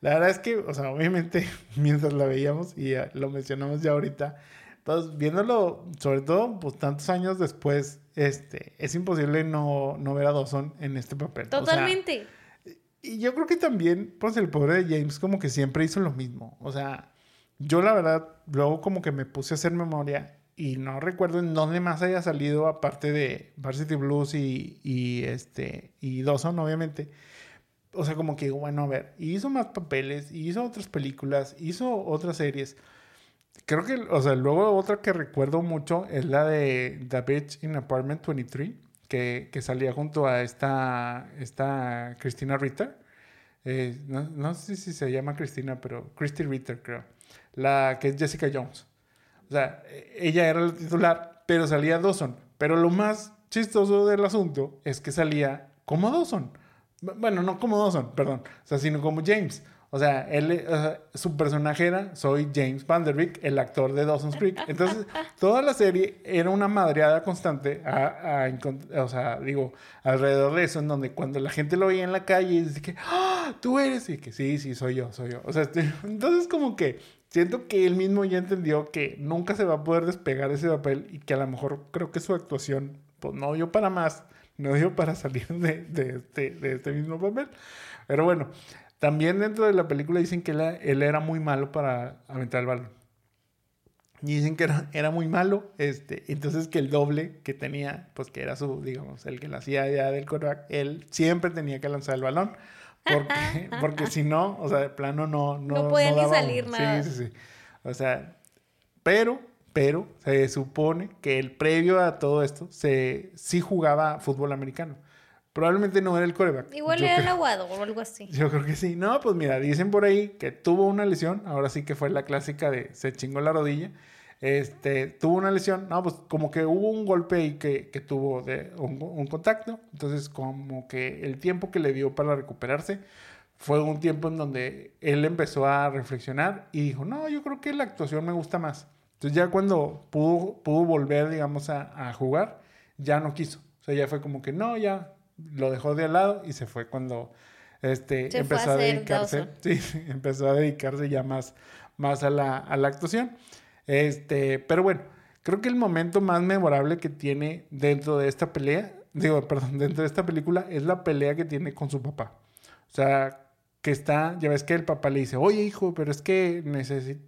La verdad es que, o sea, obviamente mientras la veíamos y lo mencionamos ya ahorita, pues viéndolo, sobre todo, pues tantos años después, este, es imposible no, no ver a Dawson en este papel. Totalmente. Y yo creo que también, pues el pobre de James como que siempre hizo lo mismo. O sea, yo la verdad, luego como que me puse a hacer memoria y no recuerdo en dónde más haya salido aparte de Varsity Blues y, este, y Dawson, obviamente. O sea, como que, bueno, a ver, hizo más papeles, hizo otras películas, hizo otras series. Creo que, o sea, luego otra que recuerdo mucho es la de The Bitch in Apartment 23 que, salía junto a esta, esta Cristina Ritter. Eh, no, no, sé si se llama Cristina, pero Christy Ritter, creo. La que es Jessica Jones. O sea, ella era la titular, pero salía Dawson. Pero lo más chistoso del asunto es que salía como Dawson. Bueno, no como Dawson, perdón. O sea, sino como James. O sea, él, su personaje era, soy James Van Der Beek, el actor de Dawson's Creek. Entonces, toda la serie era una madreada constante, a, o sea, digo, alrededor de eso, en donde cuando la gente lo veía en la calle y dice que, ¡Ah, tú eres, y que sí, sí, soy yo, soy yo. O sea, este, entonces como que siento que él mismo ya entendió que nunca se va a poder despegar ese papel y que a lo mejor creo que su actuación, pues no dio para más, no dio para salir de, de, este, de este mismo papel. Pero bueno, también dentro de la película dicen que él, era muy malo para aventar el balón. Y dicen que era, era, muy malo, este, entonces que el doble que tenía, pues que era su, digamos, el que la hacía ya del quarterback, él siempre tenía que lanzar el balón, porque, porque si no, o sea, de plano no... No, no podía ni salir nada. Sí, sí, sí. O sea, pero, pero se supone que el previo a todo esto, se, sí jugaba fútbol americano. Probablemente no era el coreback. Igual era el aguado o algo así. Yo creo que sí. No, pues mira, dicen por ahí que tuvo una lesión. Ahora sí que fue la clásica de se chingó la rodilla. Este, tuvo una lesión. No, pues como que hubo un golpe ahí que, que tuvo de un, contacto. Entonces, como que el tiempo que le dio para recuperarse fue un tiempo en donde él empezó a reflexionar y dijo, no, yo creo que la actuación me gusta más. Entonces ya cuando pudo, pudo volver, digamos, a, a jugar, ya no quiso. O sea, ya fue como que no, ya lo dejó de al lado y se fue cuando este, empezó a, dedicarse. Sí, empezó a dedicarse ya más, más a, la, a la actuación. Este, pero bueno, creo que el momento más memorable que tiene dentro de esta pelea, digo, perdón, dentro de esta película es la pelea que tiene con su papá. O sea, que está, ya ves que el papá le dice, oye hijo, pero es que,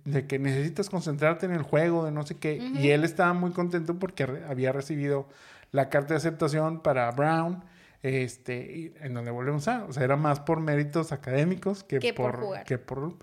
de que necesitas concentrarte en el juego, de no sé qué. Y él estaba muy contento porque había recibido la carta de aceptación para Brown este, en donde volvemos a, o sea, era más por méritos académicos que, por, que por...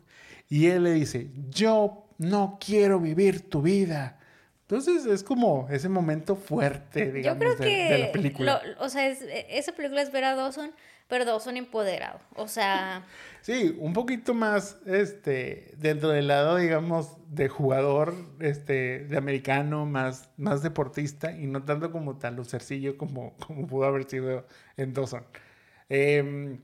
Y él le dice, yo no quiero vivir tu vida. Entonces es como ese momento fuerte, digamos, Yo creo que de, la película. o sea, esa película es ver a Dawson pero son empoderados. O sea. Sí, un poquito más, este, dentro del lado, digamos, de jugador, este, de americano, más, más deportista, y no tanto como tan lucercillo como, como pudo haber sido en Dawson. Em,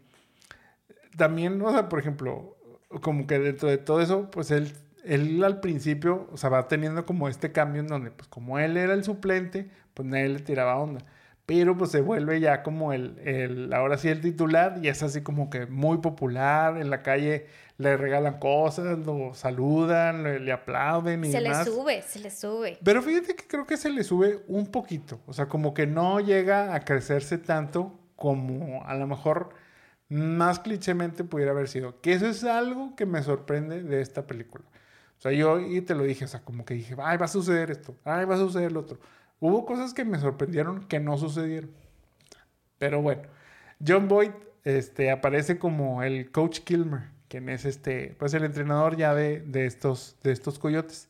también, o sea, por ejemplo, como que dentro de todo eso, pues él, él al principio, o sea, va teniendo como este cambio en donde, pues como él era el suplente, pues nadie le tiraba onda pero pues se vuelve ya como el, el, ahora sí el titular y es así como que muy popular, en la calle le regalan cosas, lo saludan, le, aplauden y Se le sube, se le sube. Pero fíjate que creo que se le sube un poquito, o sea, como que no llega a crecerse tanto como a lo mejor más clichémente pudiera haber sido, que eso es algo que me sorprende de esta película. O sea, yo y te lo dije, o sea, como que dije, ay, va a suceder esto, ay, va a suceder lo otro. Hubo cosas que me sorprendieron que no sucedieron. Pero bueno, John Boyd este, aparece como el coach Kilmer, quien es este, pues el entrenador ya de, de estos, de estos coyotes.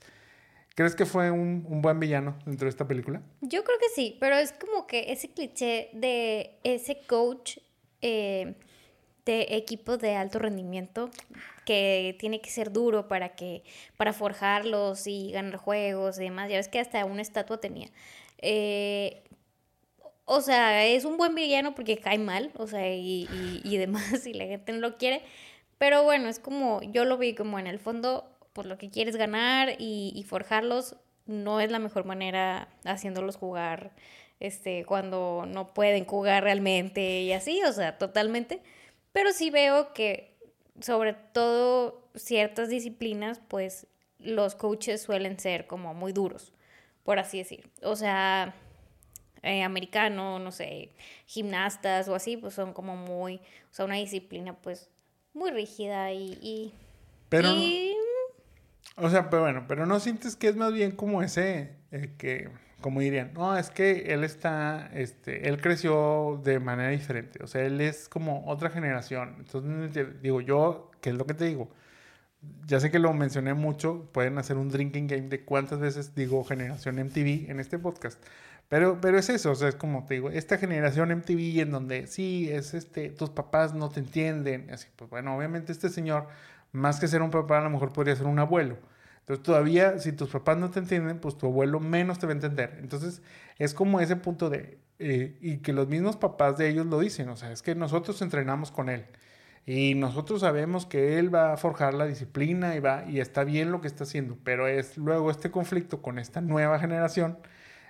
¿Crees que fue un, un, buen villano dentro de esta película? Yo creo que sí, pero es como que ese cliché de ese coach eh, de equipo de alto rendimiento que tiene que ser duro para que para forjarlos y ganar juegos y demás. Ya ves que hasta una estatua tenía. Eh, o sea, es un buen villano porque cae mal, o sea, y, y, demás, y la gente no lo quiere. Pero bueno, es como, yo lo vi como en el fondo, pues lo que quieres ganar y, y forjarlos no es la mejor manera haciéndolos jugar este, cuando no pueden jugar realmente y así, o sea, totalmente. Pero sí veo que sobre todo ciertas disciplinas, pues los coaches suelen ser como muy duros, por así decir. O sea, eh, americano, no sé, gimnastas o así, pues son como muy, o sea, una disciplina pues muy rígida y... pero... O sea, pero bueno, pero no sientes que es más bien como ese eh, que como dirían, no, es que él está, este, él creció de manera diferente, o sea, él es como otra generación. Entonces, digo, yo, ¿qué es lo que te digo? Ya sé que lo mencioné mucho, pueden hacer un drinking game de cuántas veces digo generación MTV en este podcast. Pero, pero es eso, o sea, es como te digo, esta generación MTV en donde sí, es este, tus papás no te entienden, así, pues bueno, obviamente este señor, más que ser un papá, a lo mejor podría ser un abuelo. Entonces todavía, si tus papás no te entienden, pues tu abuelo menos te va a entender. Entonces es como ese punto de, eh, y que los mismos papás de ellos lo dicen, o sea, es que nosotros entrenamos con él. Y nosotros sabemos que él va a forjar la disciplina y va y está bien lo que está haciendo, pero es luego este conflicto con esta nueva generación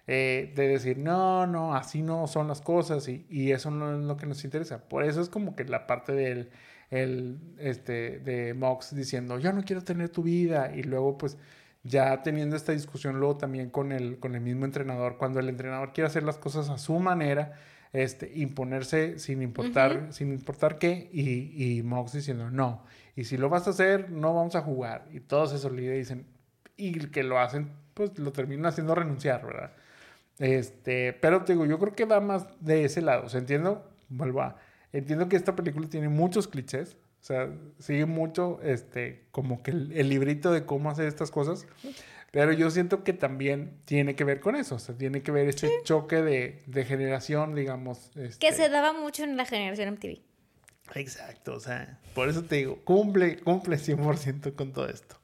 eh, de decir, no, no, así no son las cosas y, y, eso no es lo que nos interesa. Por eso es como que la parte del el, este, de Mox diciendo, yo no quiero tener tu vida, y luego pues ya teniendo esta discusión luego también con el, con el mismo entrenador, cuando el entrenador quiere hacer las cosas a su manera, este, imponerse sin importar, sin importar qué, y, y Mox diciendo, no, y si lo vas a hacer, no vamos a jugar, y todos esos líderes dicen, y que lo hacen, pues lo terminan haciendo renunciar, ¿verdad? Este, pero te digo, yo creo que va más de ese lado, ¿se entiendo? Vuelvo a Entiendo que esta película tiene muchos clichés. O sea, sigue mucho este, como que el, librito de cómo hacer estas cosas. Pero yo siento que también tiene que ver con eso. O sea, tiene que ver ese choque de, de, generación, digamos. Este... Que se daba mucho en la generación MTV. Exacto. O sea, por eso te digo, cumple, cumple 100% con todo esto.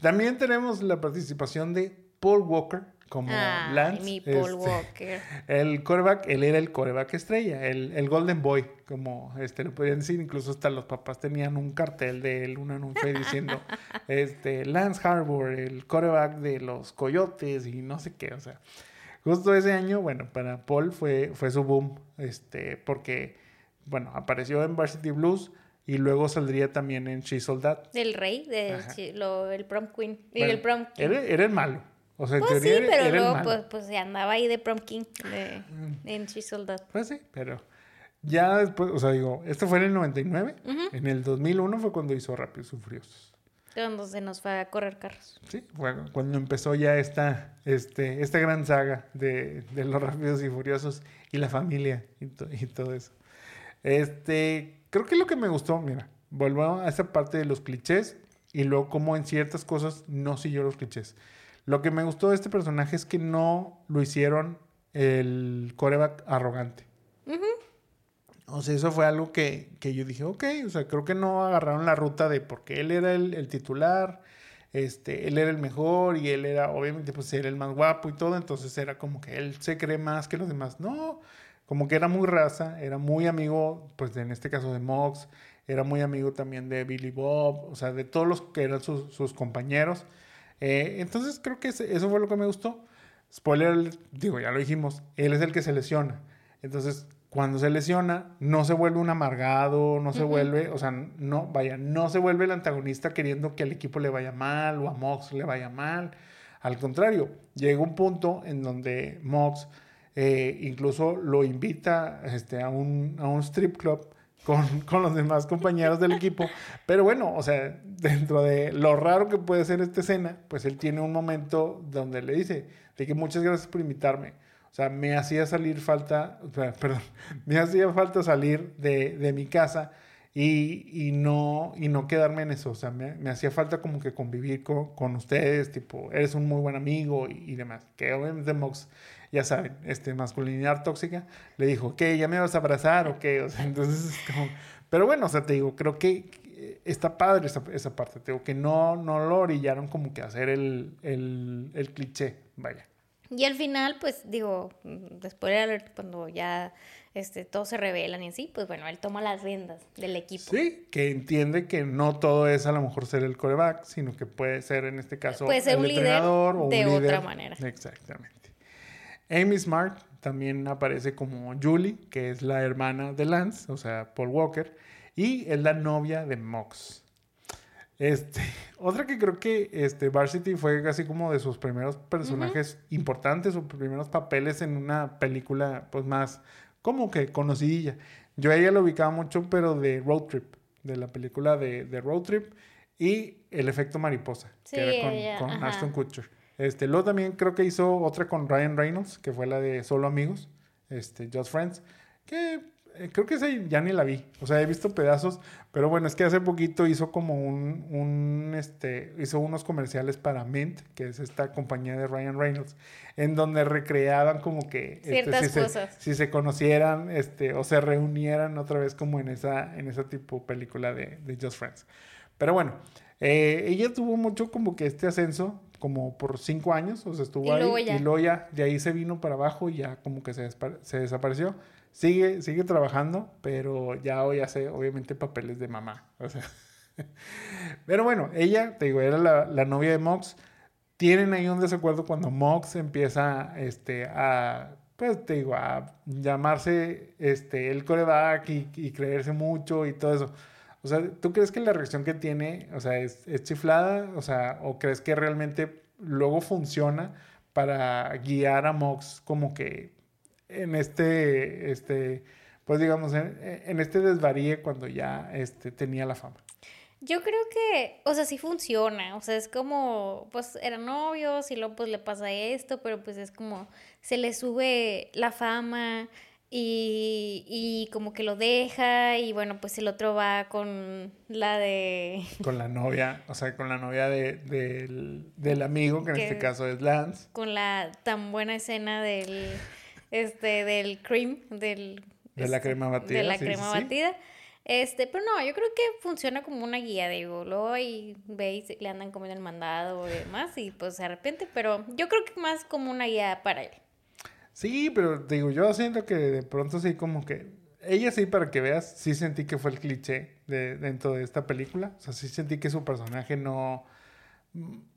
También tenemos la participación de Paul Walker como Lance. Mi Paul este, Walker. El coreback, él era el coreback estrella, el, el, Golden Boy, como este, lo podrían decir. Incluso hasta los papás tenían un cartel de él, un anuncio diciendo este, Lance Harbour, el coreback de los Coyotes y no sé qué. O sea, justo ese año, bueno, para Paul fue, fue su boom, este, porque, bueno, apareció en Varsity Blues. Y luego saldría también en She Soldat. El rey, de, lo, el prom queen. el prom Era, era el malo. O sea, pues sí, pero luego pues, pues se andaba ahí de prom king de, en That. Pues sí, pero ya después, o sea, digo, esto fue en el 99. En el 2001 fue cuando hizo Rápidos y Furiosos. Cuando se nos fue a correr carros. Sí, bueno, cuando empezó ya esta, este, esta gran saga de, de los Rápidos y Furiosos y la familia y, y todo eso. Este, creo que lo que me gustó, mira, vuelvo a esa parte de los clichés y luego como en ciertas cosas no siguió los clichés. Lo que me gustó de este personaje es que no lo hicieron el coreback arrogante. O sea, eso fue algo que, yo dije, ok, o sea, creo que no agarraron la ruta de porque él era el, titular, este, él era el mejor y él era, obviamente, pues era el más guapo y todo, entonces era como que él se cree más que los demás. No, como que era muy raza, era muy amigo, pues en este caso de Mox, era muy amigo también de Billy Bob, o sea, de todos los que eran sus, sus compañeros. Eh, entonces creo que eso fue lo que me gustó. Spoiler, digo, ya lo dijimos, él es el que se lesiona. Entonces, cuando se lesiona, no se vuelve un amargado, no se vuelve, o sea, no, vaya, no se vuelve el antagonista queriendo que al equipo le vaya mal o a Mox le vaya mal. Al contrario, llega un punto en donde Mox eh, incluso lo invita este, a, un, a un strip club con, con, los demás compañeros del equipo. Pero bueno, o sea, dentro de lo raro que puede ser esta escena, pues él tiene un momento donde le dice, de que muchas gracias por invitarme. O sea, me hacía salir falta, perdón, me hacía falta salir de, de mi casa y, y, no, y no quedarme en eso. O sea, me, hacía falta como que convivir con, con, ustedes, tipo, eres un muy buen amigo y, y demás. Que obviamente Mox, ya saben, este, masculinidad tóxica, le dijo, ¿qué? ¿Ya me vas a abrazar o qué? O sea, entonces es como... Pero bueno, o sea, te digo, creo que está padre esa, esa parte. Te digo, que no, no lo orillaron como que a hacer el, el, el cliché, vaya. Y al final, pues digo, después de cuando ya este, todos se revelan y así, pues bueno, él toma las riendas del equipo. Sí, que entiende que no todo es a lo mejor ser el coreback, sino que puede ser en este caso puede ser el un líder entrenador o de un otra líder. manera. Exactamente. Amy Smart también aparece como Julie, que es la hermana de Lance, o sea, Paul Walker, y es la novia de Mox. Este, otra que creo que este, Varsity fue casi como de sus primeros personajes importantes, sus primeros papeles en una película, pues más como que conocidilla. Yo a ella la ubicaba mucho, pero de Road Trip, de la película de, de Road Trip y El efecto mariposa, Sí, que era con, ella, con. Ashton Kutcher. Este, luego también creo que hizo otra con Ryan Reynolds, que fue la de Solo Amigos, este, Just Friends, que eh, creo que esa ya ni la vi. O sea, he visto pedazos, pero bueno, es que hace poquito hizo como un, un este, hizo unos comerciales para Mint, que es esta compañía de Ryan Reynolds, en donde recreaban como que este, Ciertas si, se, cosas. si se conocieran, este, o se reunieran otra vez como en esa, en esa tipo película de, de Just Friends. Pero bueno, eh, ella tuvo mucho como que este ascenso, como por cinco años, o sea, estuvo Y ahí luego ya. y luego ya, de ahí se vino para abajo y ya como que se, se desapareció. Sigue, sigue trabajando, pero ya hoy hace obviamente papeles de mamá. O sea. pero bueno, ella, te digo, era la, la novia de Mox. Tienen ahí un desacuerdo cuando Mox empieza este, a, pues te digo, a llamarse este, el coreback y, y creerse mucho y todo eso. O sea, ¿tú crees que la reacción que tiene, o sea, es, chiflada? O sea, ¿o crees que realmente luego funciona para guiar a Mox como que en este, este, pues digamos, en, en este desvaríe cuando ya este, tenía la fama? Yo creo que, o sea, sí funciona, o sea, es como, pues eran novios y luego pues le pasa esto, pero pues es como, se le sube la fama y, y como que lo deja y bueno, pues el otro va con la de, Con la novia, o sea, con la novia de, del, del amigo, que en este caso es Lance. con la tan buena escena del, este, del cream, del... De la este, crema batida, De la sí, crema sí, sí. batida. Este, pero no, yo creo que funciona como una guía, digo, luego ahí veis, le andan comiendo el mandado y demás y pues se arrepiente, pero yo creo que más como una guía para él. Sí, pero digo, yo siento que de pronto sí como que... Ella sí, para que veas, sí sentí que fue el cliché de, dentro de esta película. O sea, sí sentí que su personaje no...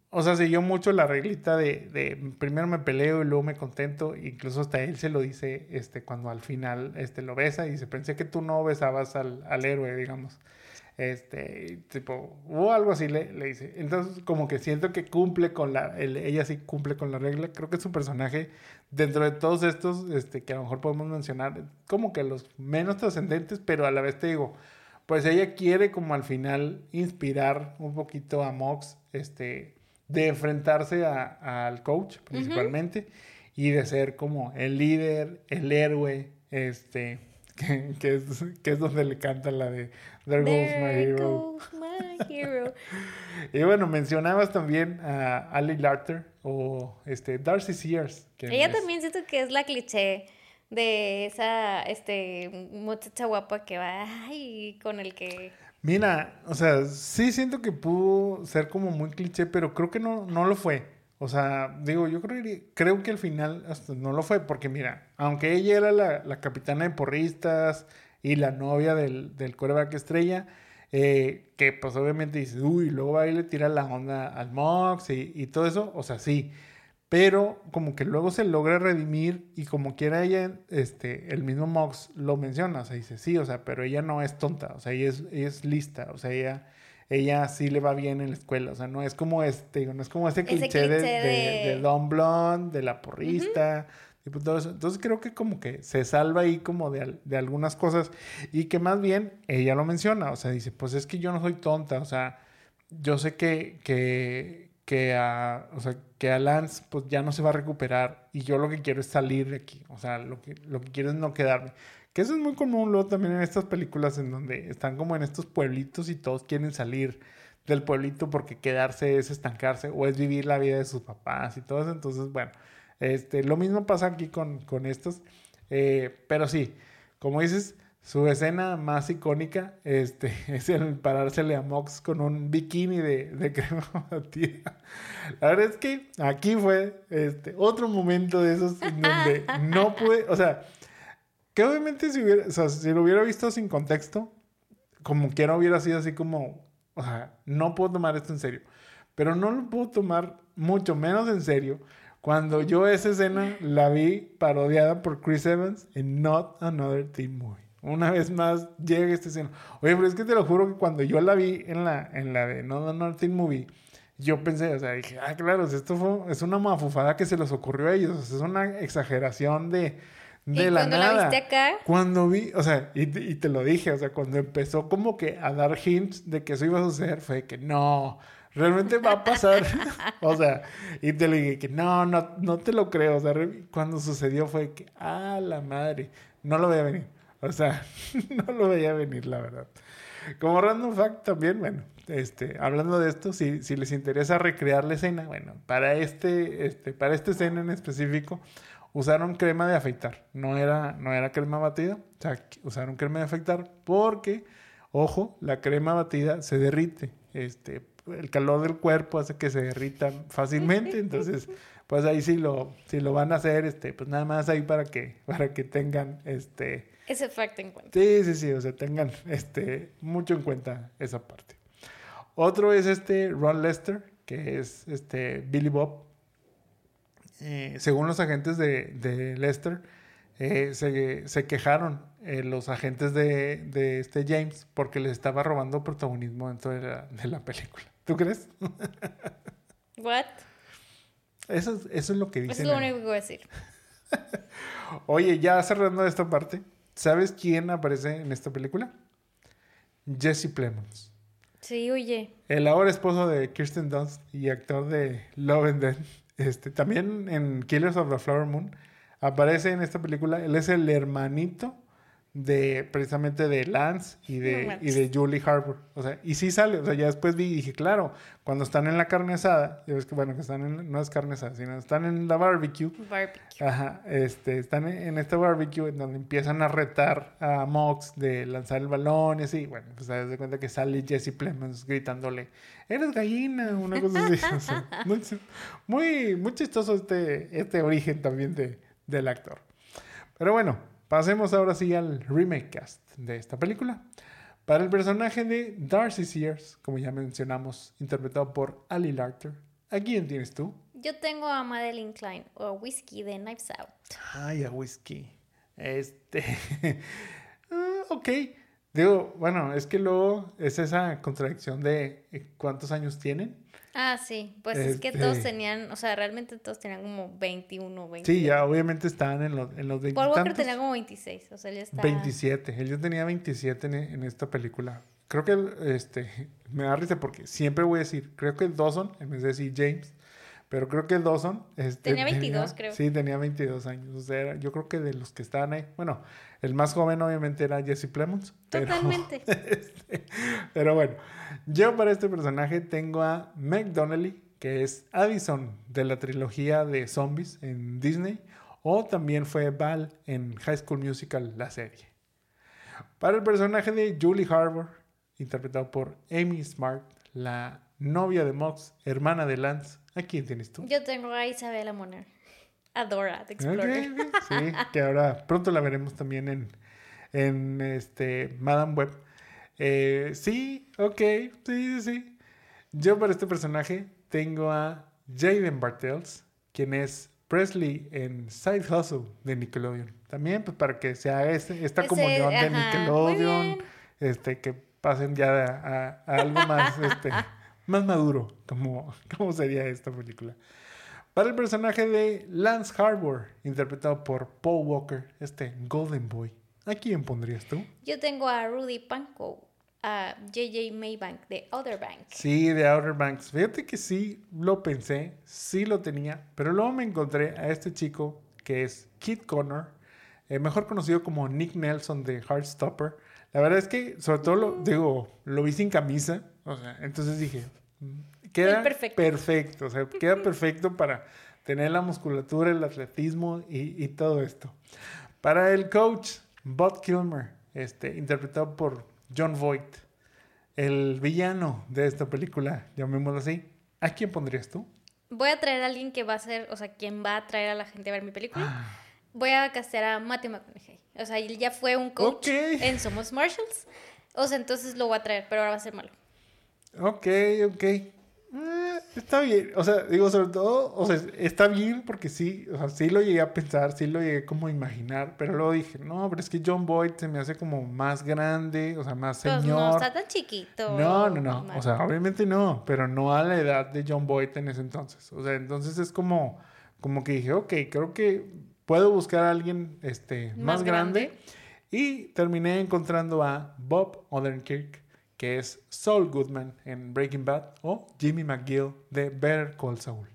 O sea, siguió mucho la reglita de, de primero me peleo y luego me contento. Incluso hasta él se lo dice este, cuando al final este, lo besa y dice, pensé que tú no besabas al, al héroe, digamos. Este, tipo, o algo así le, le dice. Entonces, como que siento que cumple con la, el- ella sí cumple con la regla. Creo que su personaje, dentro de todos estos, este, que a lo mejor podemos mencionar, como que los menos trascendentes, pero a la vez te digo, pues ella quiere como al final inspirar un poquito a Mox, este, de enfrentarse a- al coach principalmente y de ser como el líder, el héroe, este, que, que es, que es donde le canta la de There Goes My Hero. goes my hero. Y bueno, mencionabas también a Ali Larter o este, Darcy Sears. que Ella es- también siento que es la cliché de esa, este, muchacha guapa que va, ay, con el que... Mira, o sea, sí siento que pudo ser como muy cliché, pero creo que no, no lo fue. O sea, digo, yo creo, que- creo que al final hasta no lo fue, porque mira, aunque ella era la, la capitana de porristas y la novia del, del quarterback estrella, eh, que pues obviamente dice, uy, luego va y le tira la onda al Mox y, y todo eso, o sea, sí. Pero como que luego se logra redimir y como quiera ella, este, el mismo Mox lo menciona, o sea, dice, sí, o sea, pero ella no es tonta, o sea, ella es, ella es lista, o sea, ella, ella sí le va bien en la escuela, o sea, no es como este, no es como este Ese cliché, de, cliché de, de- de Don Blonde, de la porrista, eso. Entonces creo que como que se salva ahí como de, de algunas cosas y que más bien ella lo menciona, o sea, dice, pues es que yo no soy tonta, o sea, yo sé que, que, que a, o sea, que a Lance pues ya no se va a recuperar y yo lo que quiero es salir de aquí, o sea, lo que, lo que quiero es no quedarme. Que eso es muy común luego también en estas películas en donde están como en estos pueblitos y todos quieren salir del pueblito porque quedarse es estancarse o es vivir la vida de sus papás y todo eso. Entonces, bueno, este, lo mismo pasa aquí con, con estos. Eh, pero sí, como dices, su escena más icónica este, es el parársele a Mox con un bikini de, de crema batida. La verdad es que aquí fue este, otro momento de esos en donde no pude, o sea, que obviamente si, hubiera, o sea, si lo hubiera visto sin contexto, como quiera hubiera sido así como, o sea, no puedo tomar esto en serio. Pero no lo puedo tomar mucho menos en serio cuando yo esa escena la vi parodiada por Chris Evans en Not Another Teen Movie. Una vez más llega esta escena. Oye, pero es que te lo juro que cuando yo la vi en la, en la de Not Another Teen Movie, yo pensé, o sea, dije, ah, claro, esto fue, es una mafufada que se les ocurrió a ellos. O sea, es una exageración de, de ¿Y la cuando nada. la viste acá? Cuando vi, o sea, y, te- y te lo dije, o sea, cuando empezó como que a dar hints de que eso iba a suceder, fue que no, realmente va a pasar. o sea, y te le dije que no, no, no te lo creo. O sea, cuando sucedió fue que, ah, la madre, no lo veía venir. O sea, no lo veía venir, la verdad. Como random fact también, bueno, este, hablando de esto, si, si les interesa recrear la escena, bueno, para este, este, para esta escena en específico, usaron crema de afeitar. No era, no era crema batida, o sea, usaron crema de afeitar porque, ojo, la crema batida se derrite. Este, el calor del cuerpo hace que se derrita fácilmente, entonces, pues ahí sí lo, si lo van a hacer, este, pues nada más ahí para que, para que tengan, este, Ese facto en cuenta. Sí, sí, sí, o sea, tengan este, mucho en cuenta esa parte. Otro es este Ron Lester, que es este Billy Bob. Eh, según los agentes de, de Lester, eh, se, se quejaron eh, los agentes de, de este James porque les estaba robando protagonismo dentro de la, de la película. ¿Tú crees? What? Eso, es- eso es lo que Eso dicen. es lo único que voy a decir. Oye, ya cerrando esta parte, ¿sabes quién aparece en esta película? Jesse Plemons. Sí, oye. El ahora esposo de Kirsten Dunst y actor de Love and Death, este, también en Killers of the Flower Moon, aparece en esta película. Él es el hermanito de precisamente de Lance y No de, y de Julie Harbour. O sea, y sí sale. O sea, ya después vi y dije, claro, cuando están en la carne asada, ya ves que bueno, que están en, no es carne asada, sino están en la barbecue. Barbecue. Ajá, este, están en en este barbecue en donde empiezan a retar a Mox de lanzar el balón y así. Bueno, pues se de cuenta que sale Jesse Plemons gritándole, eres gallina, una cosa así. O sea, muy, muy, muy chistoso este, este origen también de, del actor. Pero bueno, pasemos ahora sí al remake cast de esta película. Para el personaje de Darcy Sears, como ya mencionamos, interpretado por Ali Larter, ¿a quién tienes tú? Yo tengo a Madeline Klein o a Whiskey de Knives Out. Ay, a whisky. Este. ah, ok. Digo, bueno, es que luego es esa contradicción de eh, cuántos años tienen. Ah, sí. Pues es que Este- todos tenían, o sea, realmente todos tenían como 21, 20. Sí, ya obviamente estaban en los, en los Paul Walker tenía como 26, o sea, él ya está... 27. Él ya tenía 27 en, en esta película. Creo que este, me da risa porque siempre voy a decir, creo que Dawson, en vez de decir James, pero creo que Dawson... Este, Tenía 22, creo. Sí, tenía 22 años. O sea, era- yo creo que de los que estaban ahí, bueno, el más joven obviamente era Jesse Plemons. pero- Totalmente. este, pero bueno, yo para este personaje tengo a Meg Donnelly, que es Addison de la trilogía de zombies en Disney, o también fue Val en High School Musical, la serie. Para el personaje de Julie Harbour, interpretado por Amy Smart, la novia de Mox, hermana de Lance, ¿a quién tienes tú? Yo tengo a Isabella Moner. Adora The Explorer. Sí, que ahora pronto la veremos también en, en este Madame Web. Eh, sí, ok, sí, sí, sí. Yo para este personaje tengo a Jaden Bartels, quien es Presley en Side Hustle de Nickelodeon. También pues, para que se haga este- esta comunión de Nickelodeon, este, que pasen ya a, a algo más, este, más maduro, como, como sería esta película. Para el personaje de Lance Harbour, interpretado por Paul Walker, este Golden Boy. ¿A quién pondrías tú? Yo tengo a Rudy Panko, a JJ Maybank de Outer Banks. Sí, de Outer Banks. Fíjate que sí lo pensé, sí lo tenía, pero luego me encontré a este chico que es Kit Connor, eh, mejor conocido como Nick Nelson de Heartstopper. La verdad es que, sobre todo, lo, digo, lo vi sin camisa, o sea, entonces dije, mm, queda perfecto. perfecto, o sea, queda perfecto para tener la musculatura, el atletismo y, y todo esto. Para el coach, Bob Kilmer, este, interpretado por John Voight, el villano de esta película, llamémoslo así. ¿A quién pondrías tú? Voy a traer a alguien que va a ser, o sea, quien va a traer a la gente a ver mi película. Ah. Voy a castear a Matthew McConaughey. O sea, él ya fue un coach Ok. en Somos Marshalls. O sea, entonces lo voy a traer, pero ahora va a ser malo. Ok, ok. Eh, está bien. O sea, digo, sobre todo, o sea, está bien porque sí, o sea, sí lo llegué a pensar, sí lo llegué como a imaginar, pero luego dije, no, pero es que John Boyd se me hace como más grande, o sea, más Pues señor. no está tan chiquito. No, no, no. Mal. O sea, obviamente no, pero no a la edad de John Boyd en ese entonces. O sea, entonces es como, como que dije, ok, creo que puedo buscar a alguien este, más, Más grande. grande. Y terminé encontrando a Bob Odenkirk, que es Saul Goodman en Breaking Bad, o Jimmy McGill de Better Call Saul.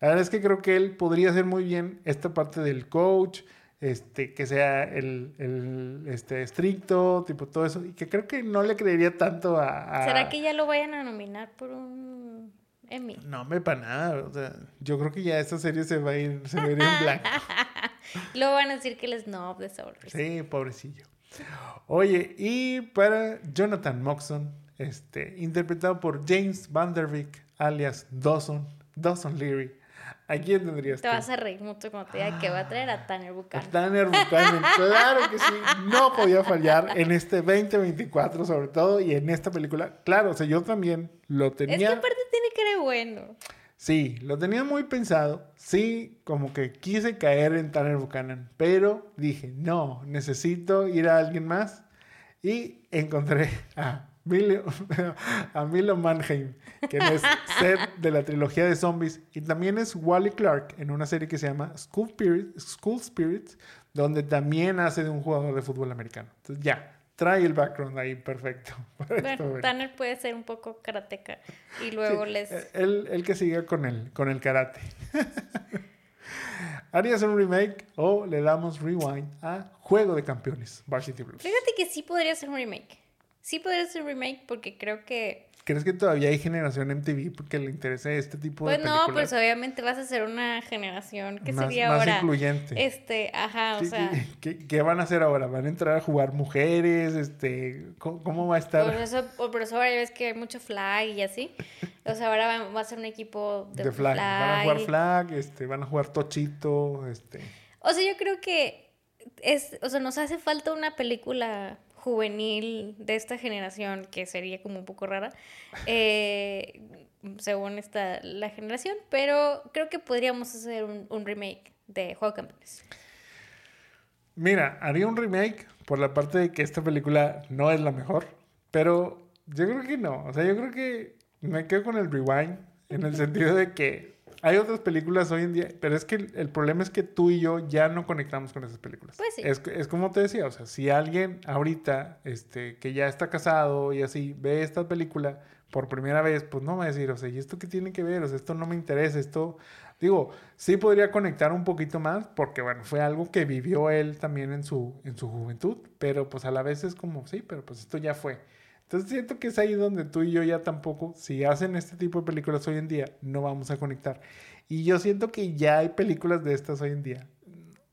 La verdad es que creo que él podría hacer muy bien esta parte del coach, este, que sea el, el, este, estricto, tipo todo eso, y que creo que no le creería tanto a... a- ¿Será que ya lo vayan a nominar por un Emmy? No, me para nada, o sea, yo creo que ya esta serie se va a ir, se va a ir en blanco. Luego van a decir que es snob de Soul. Sí, pobrecillo. Oye, y para Jonathan Moxon, este, interpretado por James Van Der Beek, alias Dawson, Dawson Leary. ¿A quién tendrías Te tú? vas a reír mucho cuando te diga que va a traer a Tanner A Buchanan. Tanner Buchanan, claro que sí, no podía fallar en este 2024 sobre todo y en esta película. Claro, o sea, yo también lo Es que tenía, aparte tiene que ser bueno. Sí, lo tenía muy pensado, sí, como que quise caer en Tanner Buchanan, pero dije, no, necesito ir a alguien más y encontré a Milo, a Milo Mannheim, que es Seth de la trilogía de zombies y también es Wally Clark en una serie que se llama School, Spirit- School Spirits, donde también hace de un jugador de fútbol americano. Entonces ya, trae el background ahí perfecto. para Bueno, película. Tanner puede ser un poco karateca y luego Sí, les... Él, él que siga con el, con el karate. ¿Harías un remake o le damos rewind a Juego de Campeones, Varsity Blues? Fíjate que sí podría ser un remake. Sí podría ser un remake porque creo que... ¿Crees que todavía hay generación MTV porque le interesa este tipo Pues de no, películas? pues obviamente vas a ser una generación que sería más ahora... incluyente. Este, ajá, o ¿Qué, sea... qué- qué- van a hacer ahora? ¿Van a entrar a jugar mujeres? Este, ¿cómo, cómo va a estar? Por eso, por eso ahora ya ves que hay mucho flag y así. O sea, ahora va, va a ser un equipo de, de flag. Van a jugar flag. flag, este, van a jugar tochito, este. O sea, yo creo que es, o sea, nos hace falta una película juvenil de esta generación que sería como un poco rara, eh, según esta la generación, pero creo que podríamos hacer un, un remake de Juego de Campeones. Mira, haría un remake por la parte de que esta película no es la mejor, pero yo creo que no. O sea, yo creo que me quedo con el rewind en el sentido de que hay otras películas hoy en día, pero es que el, el problema es que tú y yo ya no conectamos con esas películas. Pues sí. Es, es como te decía, o sea, si alguien ahorita este, que ya está casado y así ve esta película por primera vez, pues no va a decir, o sea, ¿y esto qué tiene que ver? O sea, esto no me interesa, esto... Digo, sí podría conectar un poquito más porque, bueno, fue algo que vivió él también en su, en su juventud, pero pues a la vez es como, sí, pero pues esto ya fue. Entonces siento que es ahí donde tú y yo ya tampoco, si hacen este tipo de películas hoy en día, no vamos a conectar. Y yo siento que ya hay películas de estas hoy en día.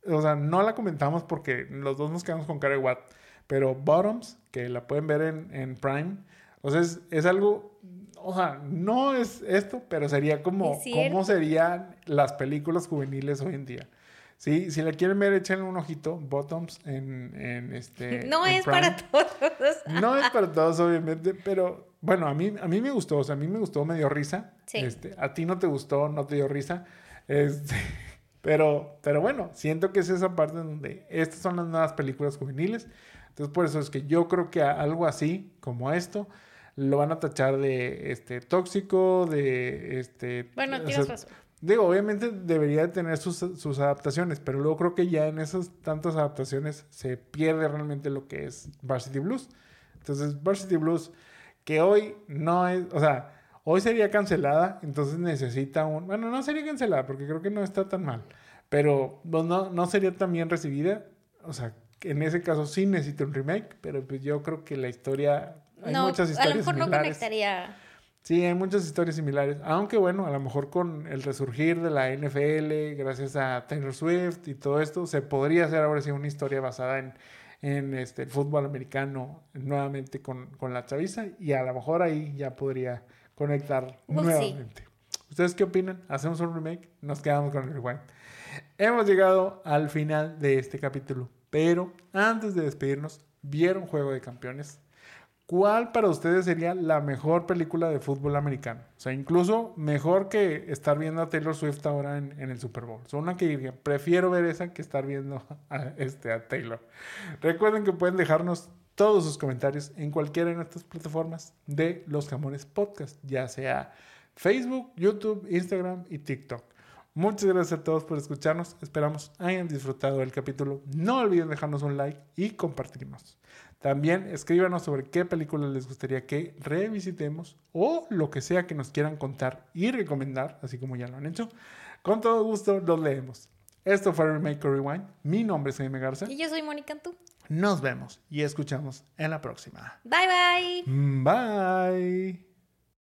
O sea, no la comentamos porque los dos nos quedamos con cara de what, pero Bottoms, que la pueden ver en, en Prime, o sea, es, es algo, o sea, no es esto, pero sería como, cómo serían las películas juveniles hoy en día. Sí, si la quieren ver, échenle un ojito, Bottoms en, en este... No en es Prime. para todos. No es para todos, obviamente, pero bueno, a mí, a mí me gustó, o sea, a mí me gustó, me dio risa. Sí. Este, a ti no te gustó, no te dio risa. Este, pero, pero bueno, siento que es esa parte donde estas son las nuevas películas juveniles. Entonces, por eso es que yo creo que algo así, como esto, lo van a tachar de este tóxico, de este. Bueno, o tienes sea, razón. Digo, obviamente debería tener sus, sus, adaptaciones, pero luego creo que ya en esas tantas adaptaciones se pierde realmente lo que es Varsity Blues. Entonces, Varsity Blues, que hoy no es, o sea, hoy sería cancelada, entonces necesita un, bueno, no sería cancelada porque creo que no está tan mal, pero pues, no, no sería tan bien recibida, o sea, en ese caso sí necesita un remake, pero pues yo creo que la historia, hay muchas historias a lo mejor no conectaría Sí, hay muchas historias similares. Aunque bueno, a lo mejor con el resurgir de la NFL, gracias a Taylor Swift y todo esto, se podría hacer ahora sí una historia basada en, en este, el fútbol americano nuevamente con, con, la chaviza y a lo mejor ahí ya podría conectar nuevamente. ¿Ustedes qué opinan? ¿Hacemos un remake? Nos quedamos con el rewind. Hemos llegado al final de este capítulo, pero antes de despedirnos, ¿vieron Juego de Campeones? ¿Cuál para ustedes sería la mejor película de fútbol americano? O sea, incluso mejor que estar viendo a Taylor Swift ahora en, el Super Bowl. Son una que prefiero ver esa que estar viendo a, este, a Taylor. Recuerden que pueden dejarnos todos sus comentarios en cualquiera de nuestras plataformas de Los Jamones Podcast, ya sea Facebook, YouTube, Instagram y TikTok. Muchas gracias a todos por escucharnos. Esperamos hayan disfrutado del capítulo. No olviden dejarnos un like y compartirnos. También escríbanos sobre qué películas les gustaría que revisitemos o lo que sea que nos quieran contar y recomendar, así como ya lo han hecho. Con todo gusto los leemos. Esto fue Remake Rewind. Mi nombre es Jaime Garza. Y yo soy Mónica Antú. Nos vemos y escuchamos en la próxima. Bye bye. Bye.